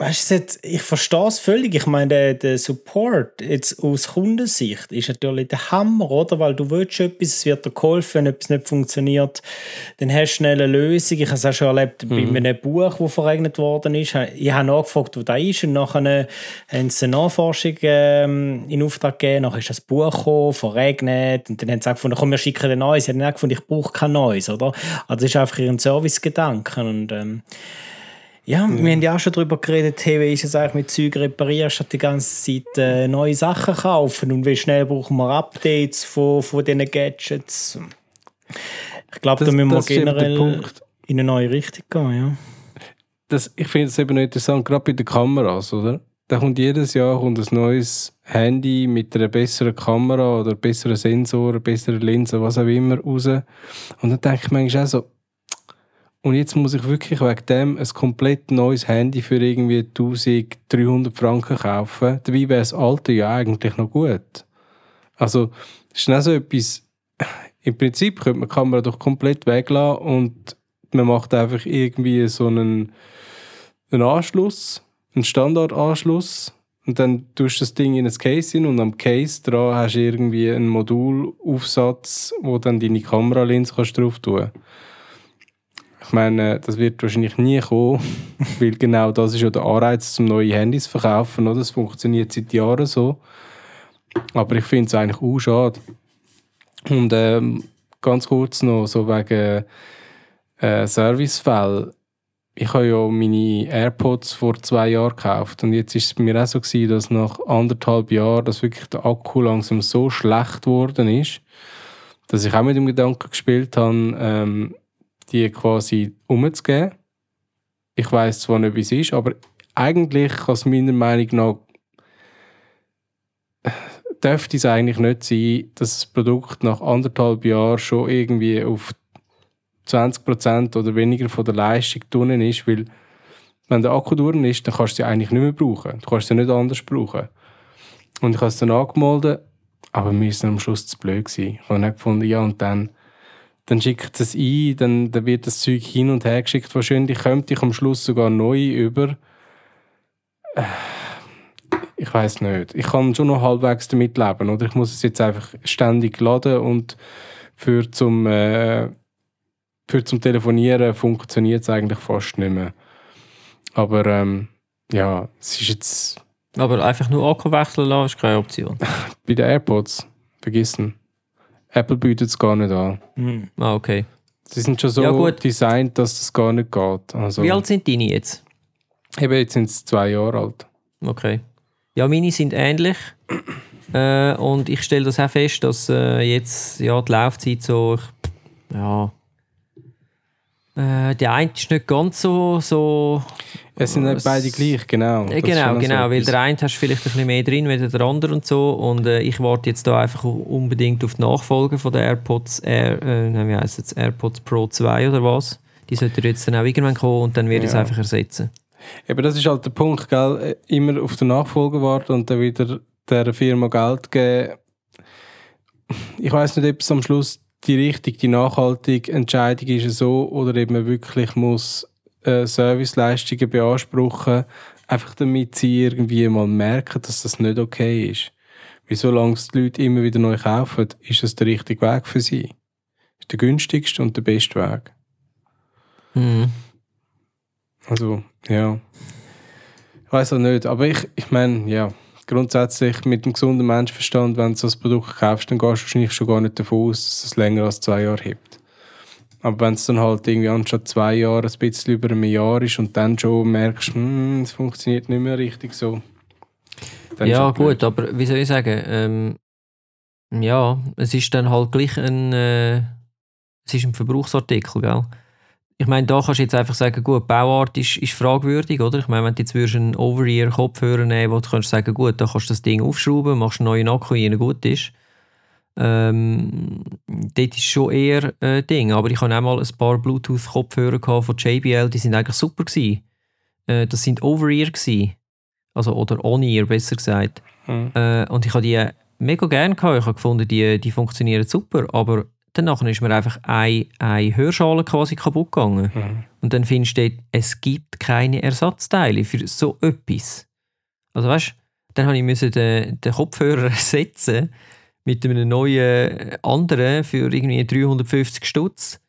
weißt du, jetzt, ich verstehe es völlig. Ich meine, der, der Support jetzt aus Kundensicht ist natürlich der Hammer, oder? Weil du willst etwas, es wird dir geholfen, wenn etwas nicht funktioniert, dann hast du schnell eine Lösung. Ich habe es auch schon erlebt bei einem Buch, das verregnet worden ist. Ich habe nachgefragt, wo das ist, und nachher haben sie eine Nachforschung ähm, in Auftrag gegeben, nachher ist das Buch gekommen, verregnet, und dann haben sie gefunden, komm, wir schicken ein neues. Sie haben auch gefunden, ich brauche kein neues, oder? Also das ist einfach ihren Servicegedanken und ähm, ja, wir haben ja auch schon darüber geredet, hey, wie ist es eigentlich mit Zeug reparieren, statt die ganze Zeit äh, neue Sachen kaufen und wie schnell brauchen wir Updates von, von diesen Gadgets. Ich glaube, da müssen wir generell in eine neue Richtung gehen, ja. das, ich finde es eben interessant, gerade bei den Kameras, oder? Da kommt jedes Jahr kommt ein neues Handy mit einer besseren Kamera oder besseren Sensor, besseren Linse, was auch immer, raus. Und dann denke ich manchmal auch so, und jetzt muss ich wirklich wegen dem ein komplett neues Handy für irgendwie 1300 Franken kaufen. Dabei wäre das alte ja eigentlich noch gut. Also, ist auch so etwas, im Prinzip könnte man die Kamera doch komplett weglassen und man macht einfach irgendwie so einen, einen Anschluss, einen Standardanschluss und dann tust du das Ding in ein Case hin und am Case dran hast du irgendwie einen Modulaufsatz, wo dann deine Kameralinse kannst drauf tun. Ich meine, das wird wahrscheinlich nie kommen, weil genau das ist ja der Anreiz, zum neue Handys zu verkaufen. Oder? Das funktioniert seit Jahren so. Aber ich finde es eigentlich auch schade. Und ähm, ganz kurz noch, so wegen äh, Servicefällen. Ich habe ja meine AirPods vor zwei Jahren gekauft und jetzt ist es bei mir auch so gewesen, dass nach anderthalb Jahren dass wirklich der Akku langsam so schlecht geworden ist, dass ich auch mit dem Gedanken gespielt habe, ähm, die quasi umzugeben. Ich weiß zwar nicht, wie es ist, aber eigentlich kann es meiner Meinung nach dürfte es eigentlich nicht sein, dass das Produkt nach anderthalb Jahren schon irgendwie auf 20% oder weniger von der Leistung drinnen ist, weil wenn der Akku durch ist, dann kannst du sie eigentlich nicht mehr brauchen. Du kannst sie nicht anders brauchen. Und ich habe es dann angemeldet, aber wir sind am Schluss zu blöd gewesen. Ich habe dann gefunden, ja und dann, dann schickt es ein, dann, dann wird das Zeug hin und her geschickt. Wahrscheinlich kommt ich am Schluss sogar neu über. Äh, ich weiß nicht. Ich kann schon noch halbwegs damit leben, oder? Ich muss es jetzt einfach ständig laden und für zum, äh, für zum Telefonieren funktioniert es eigentlich fast nicht mehr. Aber ähm, ja, es ist jetzt Aber einfach nur Akku wechseln lassen ist keine Option. bei den AirPods vergessen. Apple bietet es gar nicht an. Hm. Ah, okay. Sie sind schon so Ja, gut. designt, dass das gar nicht geht. Also, Wie alt sind deine jetzt? Eben, jetzt sind sie zwei Jahre alt. Okay. Ja, meine sind ähnlich. Äh, und ich stelle das auch fest, dass äh, jetzt ja, die Laufzeit so. Ich, ja. Äh, der eine ist nicht ganz so. so Es sind nicht Was- beide gleich, genau. äh, Das genau, schon so genau. Weil der eine hast vielleicht ein bisschen mehr drin als der andere und so. Und äh, ich warte jetzt da einfach unbedingt auf die Nachfolge von der AirPods Air, äh, wie heisst es jetzt? AirPods Pro 2 oder was. Die sollte jetzt dann auch irgendwann kommen und dann werde ich es Ja. einfach ersetzen. Eben, das ist halt der Punkt, gell? Äh, Immer auf den Nachfolger warten und dann wieder der Firma Geld geben. Ich weiß nicht, ob es am Schluss die richtige, die nachhaltige Entscheidung ist so oder ob man wirklich muss äh, Serviceleistungen beanspruchen, einfach damit sie irgendwie mal merken, dass das nicht okay ist. Weil solange es die Leute immer wieder neu kaufen, ist das der richtige Weg für sie. Ist der günstigste und der beste Weg. Mhm. Also, ja. Ich weiß auch nicht, aber ich, ich meine, ja, grundsätzlich mit dem gesunden Menschenverstand, wenn du so ein Produkt kaufst, dann gehst du wahrscheinlich schon gar nicht davon aus, dass es länger als zwei Jahre hebt. Aber wenn es dann halt irgendwie anstatt zwei Jahre ein bisschen über einem Jahr ist und dann schon merkst, hm, es funktioniert nicht mehr richtig so. Ja, gut, aber wie soll ich sagen? Ähm, ja, es ist dann halt gleich ein, äh, es ist ein Verbrauchsartikel, gell? Ich meine, da kannst du jetzt einfach sagen, gut, Bauart ist, ist fragwürdig, oder? Ich meine, wenn du jetzt würdest einen Over-Ear-Kopfhörer nehmen wo du kannst sagen, gut, da kannst du das Ding aufschrauben, machst einen neuen Akku, rein, gut ist. Ähm, dort ist schon eher ein Ding. Aber ich hatte auch mal ein paar Bluetooth-Kopfhörer von JBL, die sind eigentlich super gewesen. Äh, das sind Over-Ear gewesen. Also, oder On-Ear, besser gesagt. Hm. Äh, und ich habe die mega gerne gehabt. Ich habe gefunden, die, die funktionieren super. Aber danach ist mir einfach eine, eine Hörschale quasi kaputt gegangen. Mhm. Und dann findest du dort, es gibt keine Ersatzteile für so etwas. Also weißt du, dann habe ich müssen den, den Kopfhörer ersetzen mit einem neuen anderen für irgendwie 350 Stutz.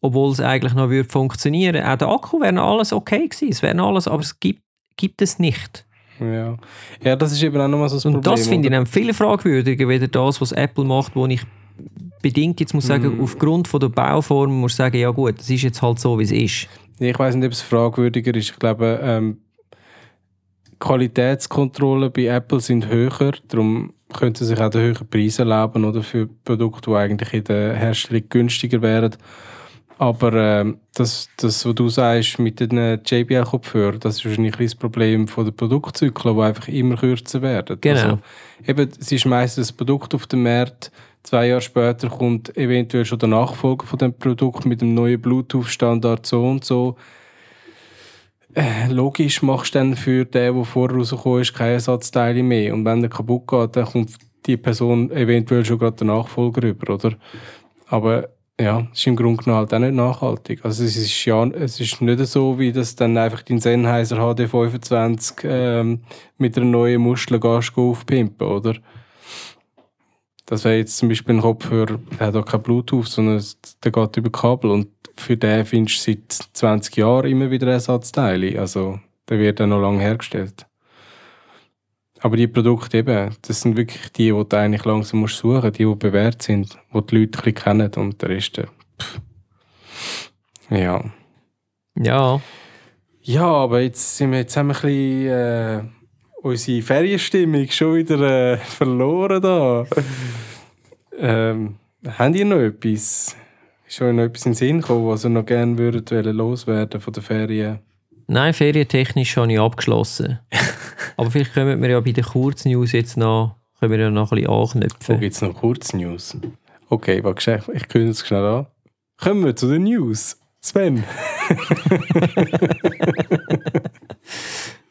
Obwohl es eigentlich noch würde funktionieren Auch der Akku wäre alles okay gewesen. Es wäre alles, aber es gibt, gibt es nicht. Ja. ja, das ist eben auch nochmal so das Problem. Und das finde ich dann viel fragwürdiger, wie das, was Apple macht, wo ich bedingt jetzt muss sagen, Mm. aufgrund von der Bauform muss sagen, ja gut, es ist jetzt halt so, wie es ist. Ich weiß nicht, ob es fragwürdiger ist. Ich glaube, ähm, Qualitätskontrollen bei Apple sind höher, darum könnten sie sich auch den höheren Preis erlauben oder für Produkte, die eigentlich in der Herstellung günstiger wären. Aber ähm, das, das, was du sagst mit den JBL-Kopfhörern, das ist wahrscheinlich ein Problem von den Produktzyklen, die einfach immer kürzer werden. Genau. Also, eben, es ist meistens ein Produkt auf dem Markt, zwei Jahre später kommt eventuell schon der Nachfolger von dem Produkt mit dem neuen Bluetooth-Standard so und so. Äh, Logisch machst du dann für den, der vorher rausgekommen ist, keine Ersatzteile mehr. Und wenn der kaputt geht, dann kommt die Person eventuell schon gerade der Nachfolger rüber, oder? Aber ja, ist im Grunde genommen halt auch nicht nachhaltig. Also es ist ja es ist nicht so, wie das dann einfach dein Sennheiser HD25 ähm, mit einer neuen Muschel gehst du aufpimpen, oder? Das wäre jetzt zum Beispiel ein Kopfhörer, der hat auch kein Bluetooth, sondern es- der geht über Kabel und für den findest du seit 20 Jahren immer wieder Ersatzteile. Also der wird dann noch lange hergestellt. Aber die Produkte eben, das sind wirklich die, die du eigentlich langsam musst suchen die, die bewährt sind, die die Leute ein bisschen kennen und der Rest, äh, pff. Ja. Ja, Ja, aber jetzt, sind wir, jetzt haben wir ein bisschen äh, unsere Ferienstimmung schon wieder äh, verloren da. ähm, habt ihr noch etwas? Ist euch noch etwas in den Sinn gekommen, was ihr noch gerne würdet loswerden von der Ferien? nein, ferientechnisch habe ich abgeschlossen. Aber vielleicht können wir ja bei den Kurznews jetzt noch, können wir ja noch ein bisschen Wo anknüpfen. gibt es noch Kurznews? Okay, warte, ich, ich kündige es schnell an. Kommen wir zu den News. Sven.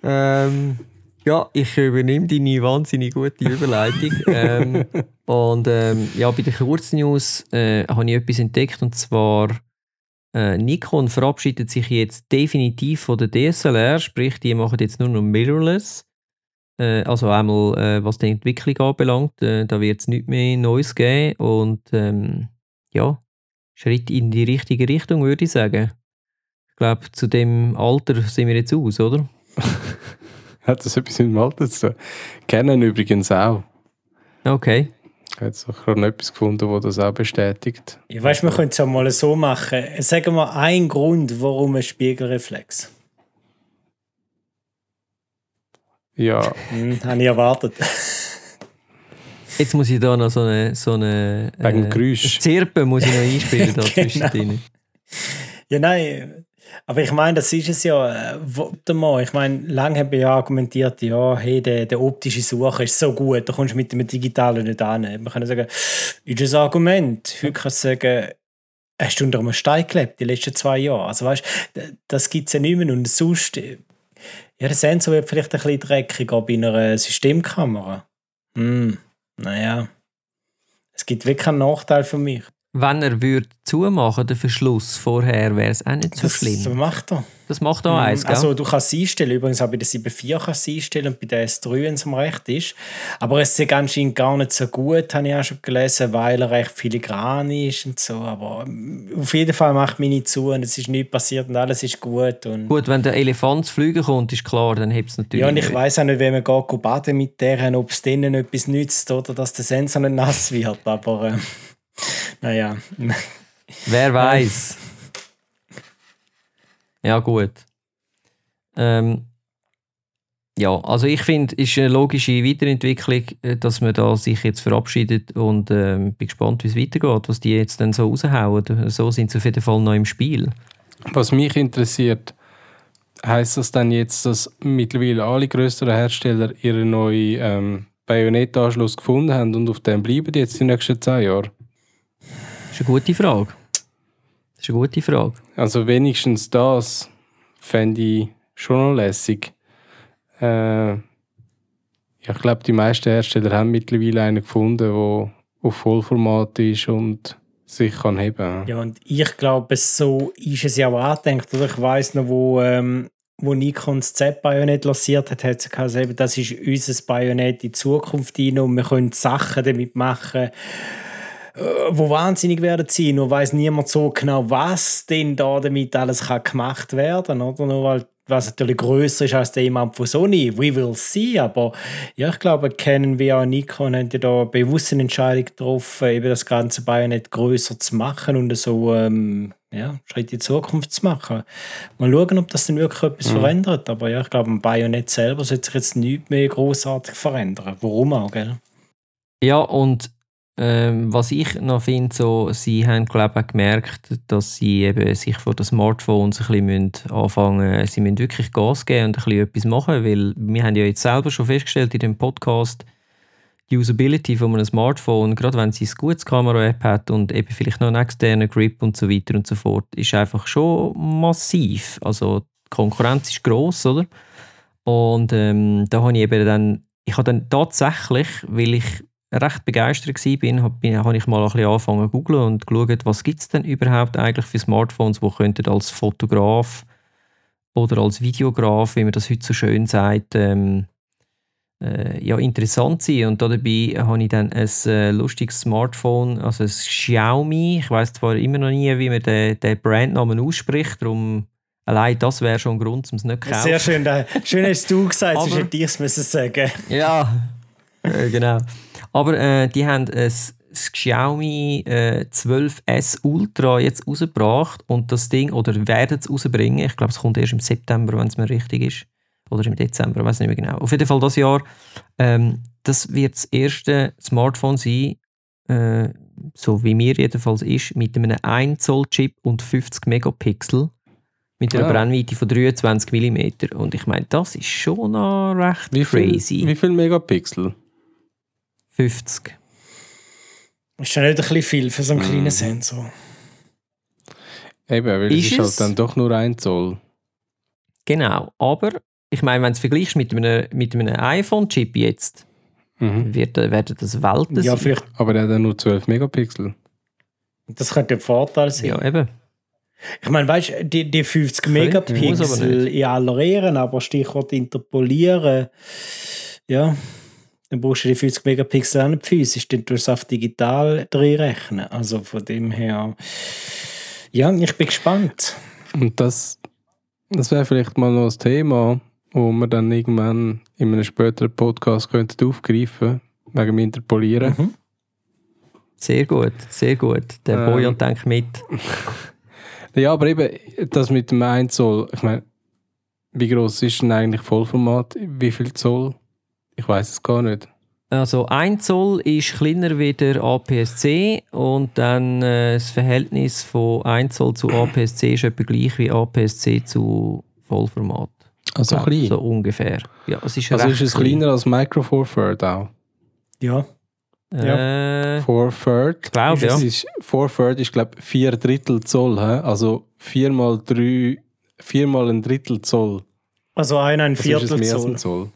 Ähm, ja, ich übernehme deine wahnsinnig gute Überleitung. ähm, und ähm, ja, bei den Kurznews äh, habe ich etwas entdeckt und zwar äh, Nikon verabschiedet sich jetzt definitiv von der DSLR, sprich, die machen jetzt nur noch Mirrorless. Äh, also einmal, äh, was die Entwicklung anbelangt, äh, da wird es nichts mehr Neues geben und ähm, ja, Schritt in die richtige Richtung, würde ich sagen. Ich glaube, zu dem Alter sind wir jetzt aus, oder? Hat das etwas mit dem Alter zu tun? Kennen übrigens auch. Okay. Ich habe jetzt gerade noch etwas gefunden, das das auch bestätigt. Ich weiß, wir können es ja mal so machen. Sagen wir einen Grund, warum ein Spiegelreflex. Ja, Hm, habe ich erwartet. Jetzt muss ich da noch so eine. So eine Wegen dem Geräusch. Zirpen muss ich noch einspielen da Genau. zwischendrin. Ja, nein. Aber ich meine, das ist es ja. äh, Warte mal, ich meine, lange habe ich ja argumentiert, ja, hey, der, der optische Sucher ist so gut, da kommst du mit dem digitalen nicht an. Man kann sagen, ist das Argument. Heute kannst du sagen, hast du unter einem Stein gelebt die letzten zwei Jahre. Also weißt das gibt es ja nicht mehr. Und sonst, äh, ja, der Sensor wird vielleicht ein bisschen dreckiger bei einer Systemkamera. Hm, naja. Es gibt wirklich einen Nachteil für mich. Wenn er würde zumachen, den Verschluss vorher, wäre es auch nicht so das schlimm. macht er. Das macht auch eins, gell? Also du kannst es einstellen, übrigens auch bei der 7.4 kannst du es einstellen und bei der S3, wenn es am recht ist. Aber es ist anscheinend gar nicht so gut, habe ich auch schon gelesen, weil er recht filigran ist und so. Aber ähm, auf jeden Fall macht meine zu und es ist nichts passiert und alles ist gut. Und Gut, wenn der Elefant zu fliegen kommt, ist klar, dann hebt es natürlich. ja, und ich weiß auch nicht, wenn man geht baden mit deren, ob es denen etwas nützt oder dass der Sensor nicht nass wird. Aber äh, naja. Wer weiß. Ja, gut. Ähm, ja, also ich finde, es ist eine logische Weiterentwicklung, äh, dass man da sich jetzt verabschiedet und ähm, bin gespannt, wie es weitergeht, was die jetzt dann so raushauen. So sind sie auf jeden Fall noch im Spiel. was mich interessiert, heißt das dann jetzt, dass mittlerweile alle größeren Hersteller ihren neuen ähm, Bajonettanschluss gefunden haben und auf dem bleiben die jetzt die nächsten zehn Jahre? Das ist eine gute Frage. Das ist eine gute Frage. Also wenigstens das fände ich schon noch lässig. Äh, ja, ich glaube, die meisten Hersteller haben mittlerweile einen gefunden, der auf Vollformat ist und sich kann heben. Ja, und ich glaube, so ist es ja auch angedenkt. Oder ich weiss noch, wo, ähm, wo Nikon das Z-Bajonett lanciert hat, hat sie gesagt, das ist unser Bajonett in die Zukunft rein und wir können Sachen damit machen, wo wahnsinnig werden sein. Nur weiß niemand so genau, was denn da damit alles kann gemacht werden oder? Nur weil was natürlich größer ist als der jemand von Sony. We will see. Aber ja, ich glaube, Canon wie auch Nikon haben ja da bewusst eine Entscheidung getroffen, eben das ganze Bajonett größer zu machen und so ähm, ja, Schritt in die Zukunft zu machen. Mal schauen, ob das dann wirklich etwas verändert. Aber ja, ich glaube, am Bajonett selber sollte sich jetzt nichts mehr großartig verändern. Warum auch, gell? Ja, und ähm, was ich noch finde, so, sie haben glaube ich gemerkt, dass sie eben sich von den Smartphones ein bisschen müssen anfangen sie müssen wirklich Gas geben und ein bisschen etwas machen, weil wir haben ja jetzt selber schon festgestellt in dem Podcast, die Usability von einem Smartphone, gerade wenn sie ein gutes Kamera-App hat und eben vielleicht noch einen externen Grip und so weiter und so fort, ist einfach schon massiv. Also die Konkurrenz ist gross, oder? Und ähm, da habe ich eben dann, ich habe dann tatsächlich, weil ich recht begeistert war, habe hab ich mal ein bisschen angefangen zu googlen und geschaut, was gibt es denn überhaupt eigentlich für Smartphones, die könnten als Fotograf oder als Videograf, wie man das heute so schön sagt, ähm, äh, ja, interessant sein. Und dabei habe ich dann ein äh, lustiges Smartphone, also ein Xiaomi. Ich weiß zwar immer noch nie, wie man den, den Brandnamen ausspricht, darum allein das wäre schon ein Grund, um es nicht zu kaufen. Sehr schön. Schön hast du gesagt, sonst hätte ich es müssen sagen. Ja, äh, genau. Aber äh, die haben ein das Xiaomi äh, 12S Ultra jetzt rausgebracht und das Ding, oder werden es rausbringen, ich glaube es kommt erst im September, wenn es mir richtig ist, oder im Dezember, ich weiß nicht mehr genau. Auf jeden Fall das Jahr, ähm, das wird das erste Smartphone sein, äh, so wie mir jedenfalls ist, mit einem 1 Zoll Chip und 50 Megapixel mit einer Ah. Brennweite von 23 mm. Und ich meine, das ist schon noch recht Wie viel, crazy. wie viel Megapixel? 50. Ist schon nicht ein bisschen viel für so einen Mhm. kleinen Sensor. Eben, weil Ist es ist halt dann doch nur ein Zoll. Genau. Aber ich meine, wenn du es vergleichst mit einem, mit einem iPhone-Chip jetzt, Mhm. wird, werden das Welten Ja, sein. vielleicht, Aber der hat dann nur 12 Megapixel. das könnte ein Vorteil sein. Ja, eben. Ich meine, weißt du, die, die 50 Könnte, muss aber Megapixel in aller Ehren, aber Stichwort interpolieren. ja, dann brauchst du die 50 Megapixel auch nicht physisch, dann tust du es auf digital rechnen. Also von dem her, ja, ich bin gespannt. Und das, das wäre vielleicht mal noch ein Thema, wo wir dann irgendwann in einem späteren Podcast könnten aufgreifen wegen dem Interpolieren. Mhm. Sehr gut, sehr gut. Der Ähm. Bojan denkt mit. Ja, aber eben, das mit dem 1 Zoll, ich meine, wie groß ist denn eigentlich Vollformat? Wie viel Zoll? Ich weiß es gar nicht. Also 1 Zoll ist kleiner wie der APS-C und dann äh, das Verhältnis von 1 Zoll zu APS-C ist etwa gleich wie APS-C zu Vollformat. Also klein. So ungefähr. Ja, es ist also ist es kleiner als Micro Four Third auch? Ja, Äh, Four Third? ich glaube, ja. Ist, Four Third ist, glaube ich, vier Drittel Zoll. He? Also vier mal drei, viermal ein Drittel Zoll. also ein, ein Also ist es Viertel mehr als Zoll. ein Zoll.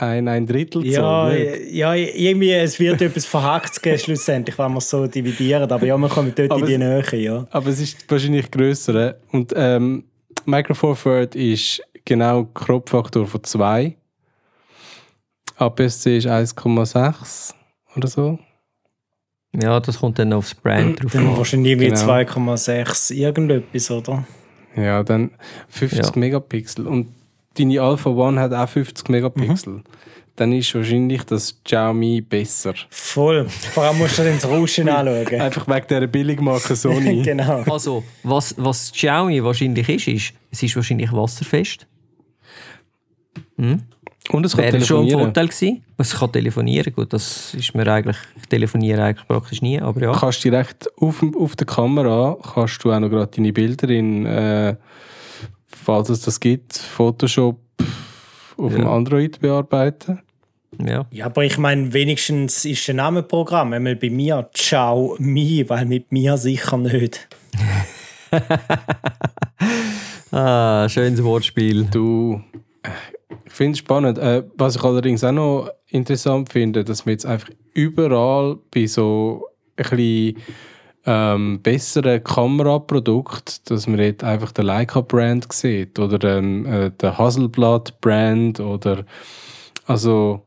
Ein, ein Drittel. Ja, ja, irgendwie, es wird etwas verhackt geben, schlussendlich, wenn wir es so dividieren. Aber ja, wir kommen dort Aber in die es- Nähe, ja. Aber es ist wahrscheinlich grösser. he? Und ähm, Micro Four Third ist genau Kropffaktor von 2. APS-C ist 1,6 oder so. ja, das kommt dann aufs Brand drauf Dann an. wahrscheinlich Genau. 2,6 irgendetwas, oder? Ja, dann 50 Ja. Megapixel. Und deine Alpha One hat auch 50 Megapixel. Mhm. Dann ist wahrscheinlich das Xiaomi besser. Voll. Vor allem musst du ins Rauschen anschauen. Einfach wegen dieser Billigmarke Sony. genau. Also, was, was Xiaomi wahrscheinlich ist, ist, es ist wahrscheinlich wasserfest. Und es kann Wäre schon ein. Vorteil gewesen. Es kann telefonieren, gut, das ist mir eigentlich, ich telefoniere eigentlich praktisch nie, aber ja. Du kannst direkt auf, auf der Kamera kannst du auch noch gerade deine Bilder in, äh, falls es das gibt, Photoshop auf dem Ja. Android bearbeiten. ja. Ja, aber ich meine, wenigstens ist der Name Programm. Einmal bei mir Ciao Mi, weil mit mir sicher nicht. Ah, schönes Wortspiel. Du, ich finde es spannend. Äh, was ich allerdings auch noch interessant finde, dass man jetzt einfach überall bei so ein bisschen ähm, besseren Kameraprodukten, dass man jetzt einfach den Leica-Brand sieht oder ähm, äh, den Hasselblad-Brand oder also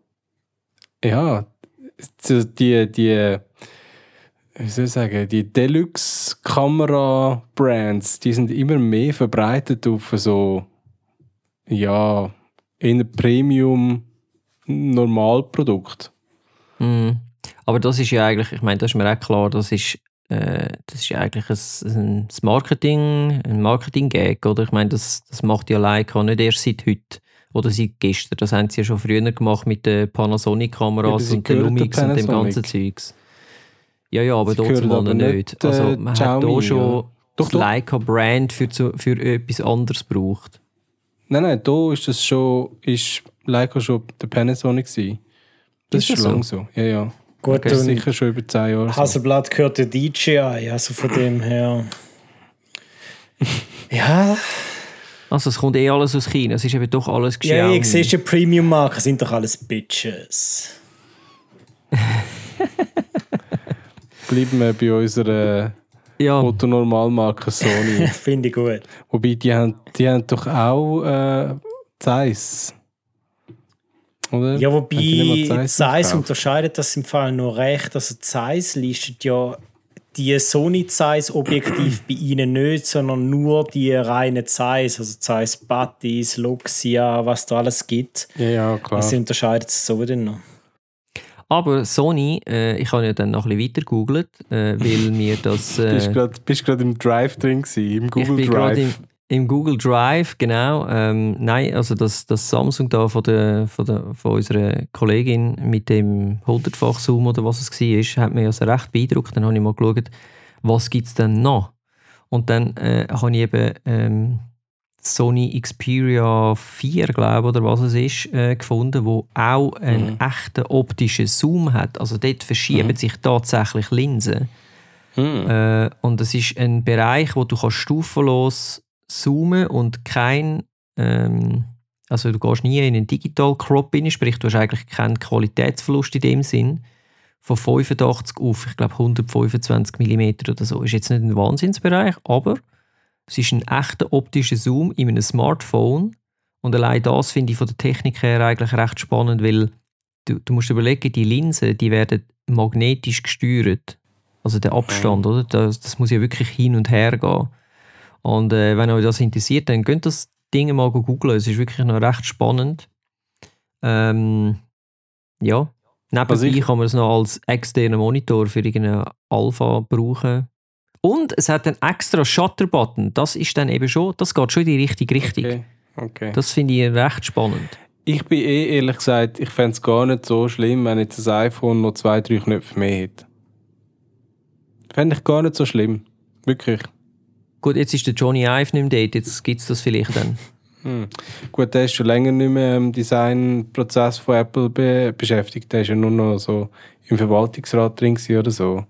ja, die, die wie soll ich sagen, die Deluxe-Kamera-Brands, die sind immer mehr verbreitet auf so, ja, in Premium-Normalprodukt. Mhm. Aber das ist ja eigentlich, ich meine, das ist mir auch klar, das ist, äh, das ist ja eigentlich ein, ein Marketing, ein Marketing-Gag, oder? Ich meine, das, das macht ja Leica nicht erst seit heute oder seit gestern. Das haben sie ja schon früher gemacht mit den Ja, Panasonic-Kameras sie und den Lumix und dem ganzen Zeugs. Ja, ja, aber Sie dort mal nicht. äh, Also man hat Xiaomi, hier schon oder? Doch, das. Leica-Brand für, für etwas anderes gebraucht. Nein, nein, da ist das schon, ist Leica schon der Panasonic gewesen. Das Ist ist, das schon lange so. Ja, ja. Gut, Das ist sicher schon über 10 Jahre so. Hasselblatt gehört der DJI, also von dem her. Ja, Also es kommt eh alles aus China, es ist eben doch alles ja, Xiaomi. ich sehe schon, Premium-Marken sind doch alles Bitches. Bleiben wir bei unserer ja, Otto-Normalmarke Sony. Finde ich gut. Wobei, die haben, die haben doch auch äh, Zeiss. Oder? Ja, wobei Zeiss unterscheidet das im Fall noch recht. Also Zeiss listet ja die Sony Zeiss Objektiv bei ihnen nicht, sondern nur die reinen Zeiss, also Zeiss Batis, Luxia, was da alles gibt. Ja, ja, klar. Sie unterscheidet es so dann noch. aber Sony, äh, ich habe ja dann noch ein bisschen weiter gegoogelt, äh, weil mir das... Äh, Bist bist gerade im Drive drin gewesen, im ich Google bin gerade im, Drive. Im Google Drive, genau. Ähm, nein, also das, das Samsung da von, der, von, der, von unserer Kollegin mit dem 100-fach Zoom oder was es war, hat mich also recht beeindruckt. Dann habe ich mal geschaut, was gibt es denn noch? Und dann äh, habe ich eben ähm, Sony Xperia 4, glaube oder was es ist, äh, gefunden, wo auch einen echten optischen Zoom hat. Also dort verschieben sich tatsächlich Linsen. Hm. Äh, und es ist ein Bereich, wo du kannst stufenlos zoomen und kein, ähm, also du gehst nie in einen Digital Crop rein, sprich du hast eigentlich keinen Qualitätsverlust in dem Sinn, von 85 auf, ich glaube 125 mm oder so. Ist jetzt nicht ein Wahnsinnsbereich, aber es ist ein echter optischer Zoom in einem Smartphone und allein das finde ich von der Technik her eigentlich recht spannend, weil du, du musst überlegen, die Linsen, die werden magnetisch gesteuert. Also der Abstand, oder? Das, das muss ja wirklich hin und her gehen. Und äh, wenn euch das interessiert, dann könnt ihr das Ding mal googeln. Es ist wirklich noch recht spannend. Ähm, ja. Nebenbei Also ich- kann man es noch als externen Monitor für irgendeine Alpha brauchen. Und es hat einen extra Shutter-Button. Das ist dann eben schon, das geht schon in die richtige Richtung. Okay. okay. Das finde ich recht spannend. Ich bin eh ehrlich gesagt, ich fände es gar nicht so schlimm, wenn jetzt das iPhone noch zwei, drei Knöpfe mehr hätte. Fände ich gar nicht so schlimm. Wirklich. Gut, jetzt ist der Johnny Ive nicht mehr dort, jetzt gibt es das vielleicht dann. Gut, der ist schon länger nicht mehr im Designprozess von Apple be beschäftigt. Der ist ja nur noch so im Verwaltungsrat drin oder so.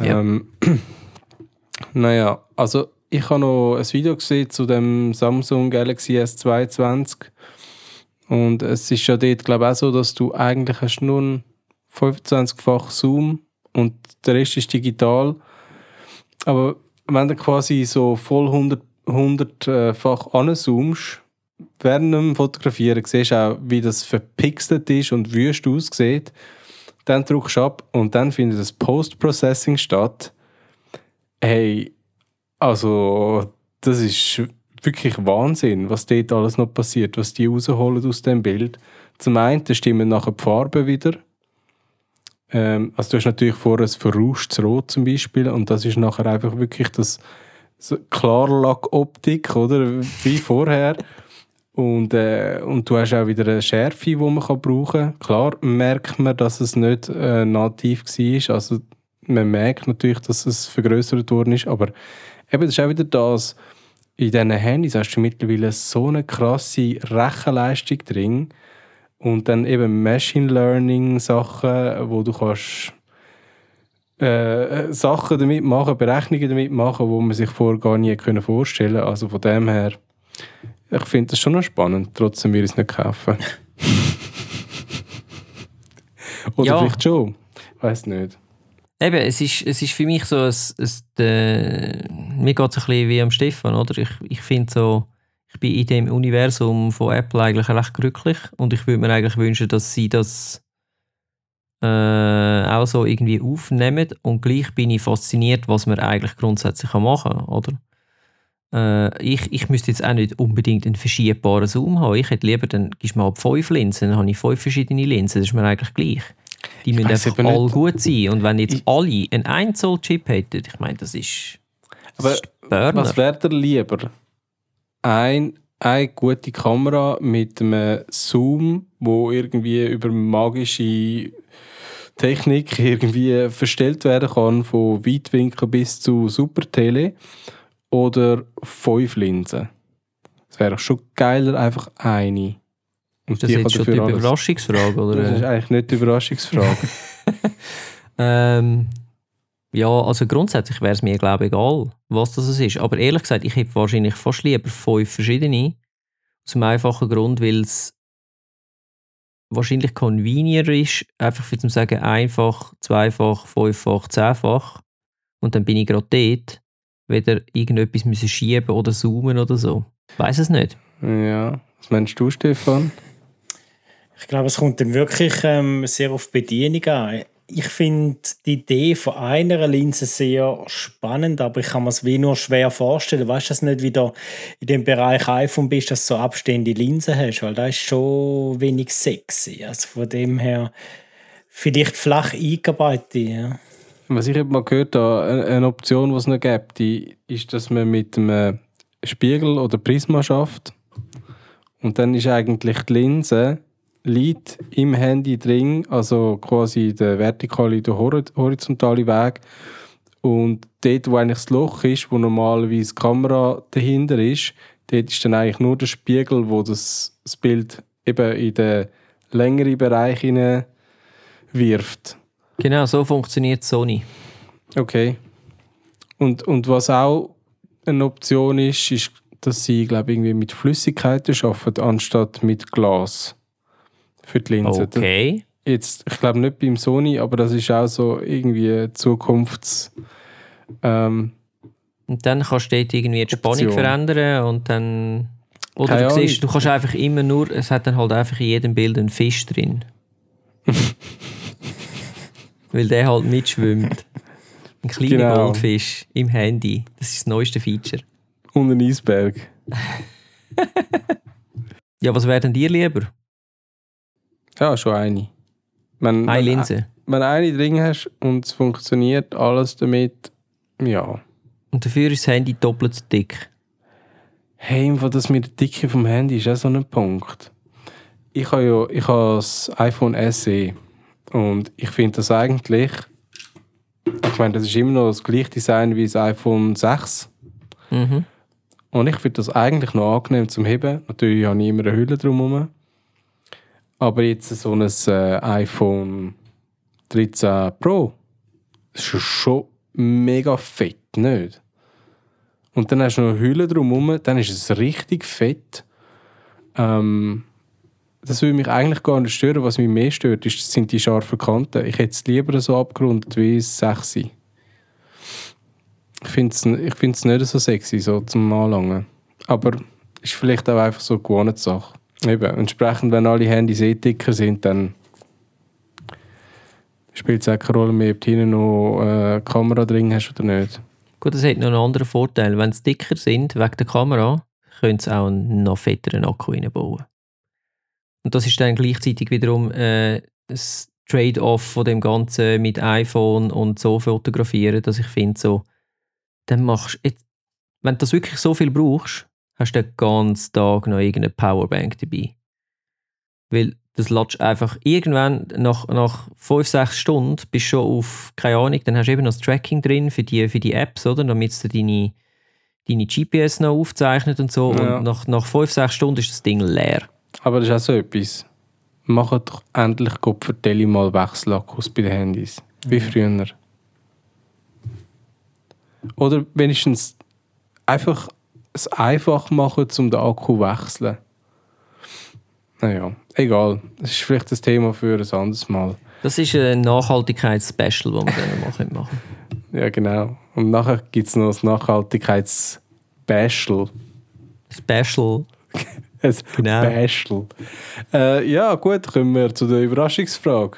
Ja. Ähm, naja, also ich habe noch ein Video gesehen zu dem Samsung Galaxy S22 und es ist ja dort, glaube ich, auch so, dass du eigentlich hast nur einen 25-fach Zoom und der Rest ist digital. Aber wenn du quasi so voll 100 100-fach anzoomst, während dem Fotografieren siehst du auch, wie das verpixelt ist und wüst aussieht. Dann drückst du ab und dann findet das Post-Processing statt. Hey, also das ist wirklich Wahnsinn, was dort alles noch passiert, was die rausholen aus dem Bild. Zum einen stimmen nachher die Farben wieder. Ähm, also du hast natürlich vorher ein verrauschtes Rot zum Beispiel und das ist nachher einfach wirklich das so Klarlack-Optik, oder? Wie vorher. Und, äh, und du hast auch wieder eine Schärfe, die man kann brauchen kann. Klar merkt man, dass es nicht äh, nativ war. Also man merkt natürlich, dass es vergrößert worden ist. Aber eben, das ist auch wieder das. In diesen Handys hast du mittlerweile so eine krasse Rechenleistung drin. Und dann eben Machine Learning Sachen, wo du kannst äh, Sachen damit machen, Berechnungen damit machen, wo man sich vorher gar nie können vorstellen konnte. Also von dem her, ich finde das schon noch spannend, trotzdem will ich es nicht kaufen. Oder Ja. vielleicht schon, ich weiß nicht. Eben, es ist, es ist für mich so, es, es, äh, mir geht es ein bisschen wie am Stefan, oder? Ich, ich finde so, ich bin in dem Universum von Apple eigentlich recht glücklich und ich würde mir eigentlich wünschen, dass sie das äh, auch so irgendwie aufnehmen und gleich bin ich fasziniert, was man eigentlich grundsätzlich machen kann, oder? Äh, ich, ich müsste jetzt auch nicht unbedingt einen verschiebbaren Zoom haben. Ich hätte lieber, dann gibst du ab fünf Linsen, dann habe ich fünf verschiedene Linsen, das ist mir eigentlich gleich. Die müssen weiss einfach nicht. alle gut sein. Und wenn jetzt Ich- alle einen 1 Zoll Chip hätten, ich meine, das ist, das Aber ist. Was wäre dir lieber? Ein, eine gute Kamera mit einem Zoom, wo irgendwie über magische Technik irgendwie verstellt werden kann, von Weitwinkel bis zu Supertele oder fünf Linsen. Es wäre schon geiler, einfach eine. Und ist das jetzt schon die. Überraschungsfrage? Das ist Oder? eigentlich nicht die Überraschungsfrage. ähm, ja, also grundsätzlich wäre es mir, glaube ich, egal, was das ist. Aber ehrlich gesagt, ich hätte wahrscheinlich fast lieber fünf verschiedene. Aus dem einfachen Grund, weil es wahrscheinlich convenier ist, einfach für zu sagen, einfach, zweifach, fünffach, zehnfach. Und dann bin ich gerade dort, weder irgendetwas müssen schieben oder zoomen oder so. Ich weiß es nicht. ja. Was meinst du, Stefan? Ich glaube, es kommt dann wirklich ähm, sehr auf die Bedienung an. Ich finde die Idee von einer Linse sehr spannend, aber ich kann mir es wie nur schwer vorstellen. Weißt du, dass du nicht wieder in dem Bereich iPhone bist, dass du so abstehende Linsen hast, weil da ist schon wenig sexy. Also von dem her vielleicht flach eingearbeitet. Ja. Was ich eben mal gehört habe, eine Option, die es noch gibt, ist, dass man mit einem Spiegel oder Prisma schafft. Und dann ist eigentlich die Linse liegt im Handy drin, also quasi der vertikale und der hor- horizontale Weg. Und dort, wo eigentlich das Loch ist, wo normalerweise die Kamera dahinter ist, dort ist dann eigentlich nur der Spiegel, wo das, das Bild eben in den längeren Bereich wirft. Genau, so funktioniert Sony. Okay. Und, und was auch eine Option ist, ist, dass sie, glaube ich, irgendwie mit Flüssigkeiten arbeiten, anstatt mit Glas. Für die Linse. Okay. Jetzt, ich glaube nicht beim Sony, aber das ist auch so irgendwie Zukunfts... Ähm, Und dann kannst du dort irgendwie die Spannung Option. verändern und dann. Oder Keine du Ahnung. siehst, du kannst einfach immer nur, es hat dann halt einfach in jedem Bild einen Fisch drin. Weil der halt mitschwimmt. Ein kleiner Genau. Goldfisch im Handy. Das ist das neueste Feature. Und ein Eisberg. Ja, was wäre denn dir lieber? Ja, schon eine. Wenn, Eine Linse. Wenn du eine drin hast und es funktioniert alles damit, ja. Und dafür ist das Handy doppelt so dick. Hey, im Fall das mit der Dicke vom Handy ist auch so ein Punkt. Ich habe ja ich habe das iPhone SE und ich finde das eigentlich, ich meine, das ist immer noch das gleiche Design wie das iPhone 6 Mhm. und ich finde das eigentlich noch angenehm zum Heben. Natürlich habe ich immer eine Hülle drumherum. Aber jetzt so ein äh, iPhone 13 Pro ist schon- mega fett, nicht? Und dann hast du noch eine Hülle drumherum, dann ist es richtig fett. Ähm, das würde mich eigentlich gar nicht stören. Was mich mehr stört, ist, sind die scharfen Kanten. Ich hätte es lieber so abgerundet wie das 6. Ich finde es nicht so sexy, so zum Anlangen. Aber ist vielleicht auch einfach so eine Gewohnheitssache. Eben, entsprechend, wenn alle Handys eh dicker sind, dann spielt es auch keine Rolle mehr, ob du hinten noch äh, eine Kamera drin hast oder nicht. Gut, das hat noch einen anderen Vorteil. Wenn sie dicker sind, wegen der Kamera, können sie auch einen noch fetteren Akku reinbauen. Und das ist dann gleichzeitig wiederum äh, das Trade-off von dem Ganzen mit iPhone und so fotografieren, dass ich finde, so, dann machst jetzt- wenn du das wirklich so viel brauchst, hast du den ganzen Tag noch irgendeine Powerbank dabei. Weil das lädst du einfach irgendwann nach, nach 5, 6 Stunden bist du schon auf, keine Ahnung, dann hast du eben noch das Tracking drin für die, für die Apps, oder? Damit es deine, deine GPS noch aufzeichnet und so. Ja. Und nach, nach 5, 6 Stunden ist das Ding leer. Aber das ist auch so etwas. Macht doch endlich Gott vertelle mal Wechselakkus bei den Handys. Wie früher. Oder wenigstens einfach es einfach machen, um den Akku zu wechseln. Naja, egal. Das ist vielleicht das Thema für ein anderes Mal. Das ist ein Nachhaltigkeits-Special, das wir dann mal machen können. Ja, genau. Und nachher gibt es noch das Nachhaltigkeits-Special. Special. Ein Genau. Special. Äh, ja, gut, kommen wir zu der Überraschungsfrage.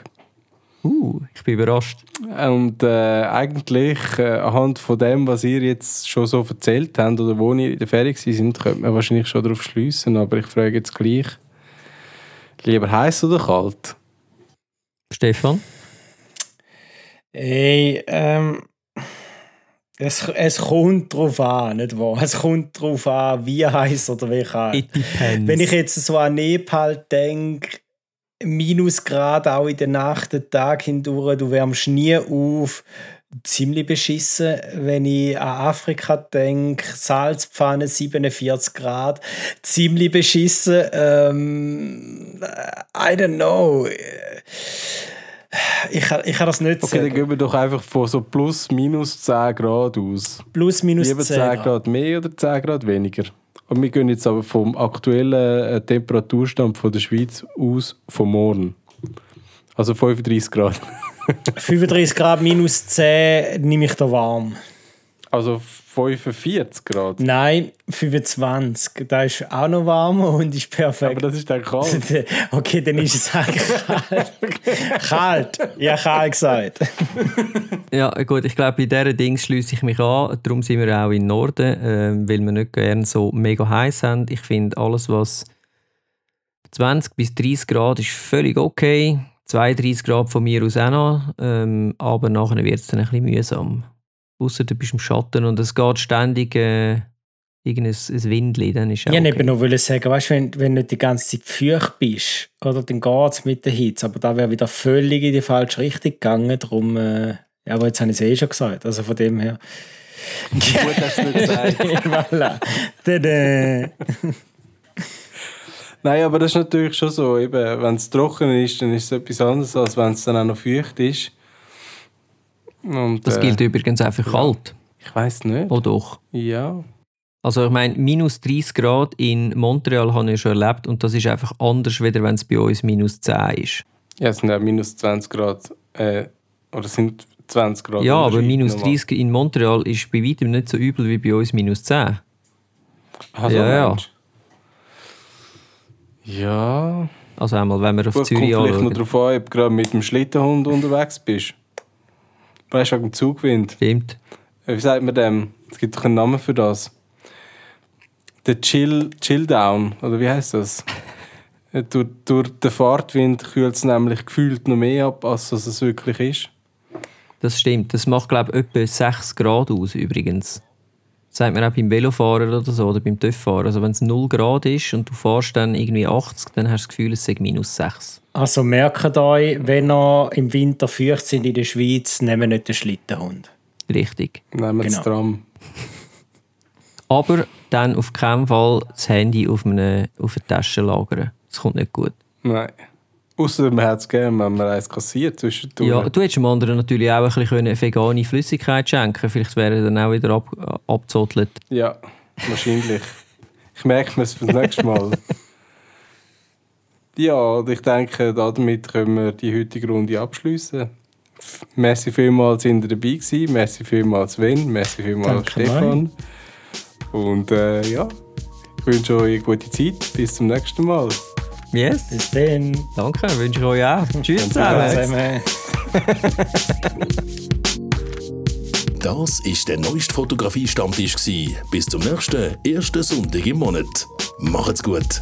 Uh, ich bin überrascht. Und äh, eigentlich äh, anhand von dem, was ihr jetzt schon so erzählt habt oder wo ihr in der Ferien sind, könnte man wahrscheinlich schon darauf schliessen. Aber ich frage jetzt gleich: Lieber heiß oder kalt? Stefan? Ey, ähm, es, es kommt drauf an, nicht wahr? Es kommt drauf an, wie heiß oder wie kalt. It depends. Wenn ich jetzt so an Nepal denke, Minusgrad auch in der Nacht, den Tag hindurch, du wärmst nie auf, ziemlich beschissen. Wenn ich an Afrika denke, Salzpfanne 47 Grad, ziemlich beschissen. Ähm, I don't know. Ich, kann- ich kann das nicht Okay, dann sagen. gehen wir doch einfach von so plus minus 10 Grad aus. Plus, minus Lieber 10 10 Grad. Grad mehr oder 10 Grad weniger? Und wir gehen jetzt aber vom aktuellen äh, Temperaturstand von der Schweiz aus vom Morgen. Also 35 Grad. 35 Grad minus 10 nehme ich da warm. Also 45 Grad. Nein, 25. Da ist auch noch warm und ist perfekt. Aber das ist dann kalt. Okay, dann ist es eigentlich kalt. kalt. Ja, kalt gesagt. Ja, gut, ich glaube, bei diesen Dings schließe ich mich an. Darum sind wir auch im Norden, ähm, weil wir nicht gerne so mega heiß haben. Ich finde, alles, was 20 bis 30 Grad ist völlig okay. 32 Grad von mir aus auch noch. Ähm, aber nachher wird es dann ein bisschen mühsam. Außer du bist im Schatten und es geht ständig äh, irgendein ein Windli, dann ist auch Ich wollte okay. eben noch wollen sagen, weißt, wenn, wenn du nicht die ganze Zeit feucht bist, oder, dann geht es mit der Hitze. Aber da wäre wieder völlig in die falsche Richtung gegangen. Darum, äh, ja, aber jetzt habe ich es eh schon gesagt. Also von dem her. Gut, hast du nicht gesagt. voilà. Äh, Nein, aber das ist natürlich schon so. Eben, wenn es trocken ist, dann ist es etwas anderes, als wenn es dann auch noch feucht ist. Und, Das äh, gilt übrigens auch für kalt. Ich weiß nicht. Oh doch. Ja. Also ich meine, minus 30 Grad in Montreal habe ich schon erlebt und das ist einfach anders, wieder wenn es bei uns minus 10 ist. Ja, es sind ja minus 20 Grad. Äh, oder es sind 20 Grad. Ja, aber minus nochmal. 30 in Montreal ist bei weitem nicht so übel wie bei uns minus 10. Also, Ja, ja. meinst du? Ja. Also einmal, wenn wir auf Gut, kommt Zürich vielleicht noch anschauen. darauf an, ob du gerade mit dem Schlittenhund unterwegs bist. Weißt du, wegen dem Zugwind? Stimmt. Wie sagt man dem? Es gibt doch einen Namen für das. Der Chill, Chill Down, oder wie heißt das? Äh, durch, durch den Fahrtwind kühlt es nämlich gefühlt noch mehr ab, als was es wirklich ist. Das stimmt. Das macht, glaube ich, etwa 6 Grad aus übrigens. Das sagt man auch beim Velofahren oder so, oder beim TÜV-Fahren. Also wenn es 0 Grad ist und du fährst dann irgendwie 80, dann hast du das Gefühl, es sei minus 6. Also merkt euch, wenn ihr im Winter feucht sind in der Schweiz, nehmt nicht den Schlittenhund. Richtig. Nehmen wir Genau. das Tram. Aber dann auf keinen Fall das Handy auf, eine, auf eine Tasche lagern. Das kommt nicht gut. Nein. Außer man hat es gerne, wenn man eins kassiert zwischendurch. Ja, du hättest dem anderen natürlich auch ein bisschen vegane Flüssigkeit schenken können. Vielleicht wäre er dann auch wieder ab, abgezottelt. Ja, wahrscheinlich. ich merke mir es für das nächste Mal. Ja, und ich denke, damit können wir die heutige Runde abschließen. Merci vielmals, sind ihr dabei gewesen. Merci vielmals, Sven. Merci vielmals, Danke, Stefan. Und äh, ja, ich wünsche euch eine gute Zeit. Bis zum nächsten Mal. Yes, Bis dann. danke. Wünsche ich euch auch. Tschüss zusammen. Zusammen. Das ist der neueste Fotografie-Stammtisch. gsi. Bis zum nächsten ersten Sonntag im Monat. Macht's gut.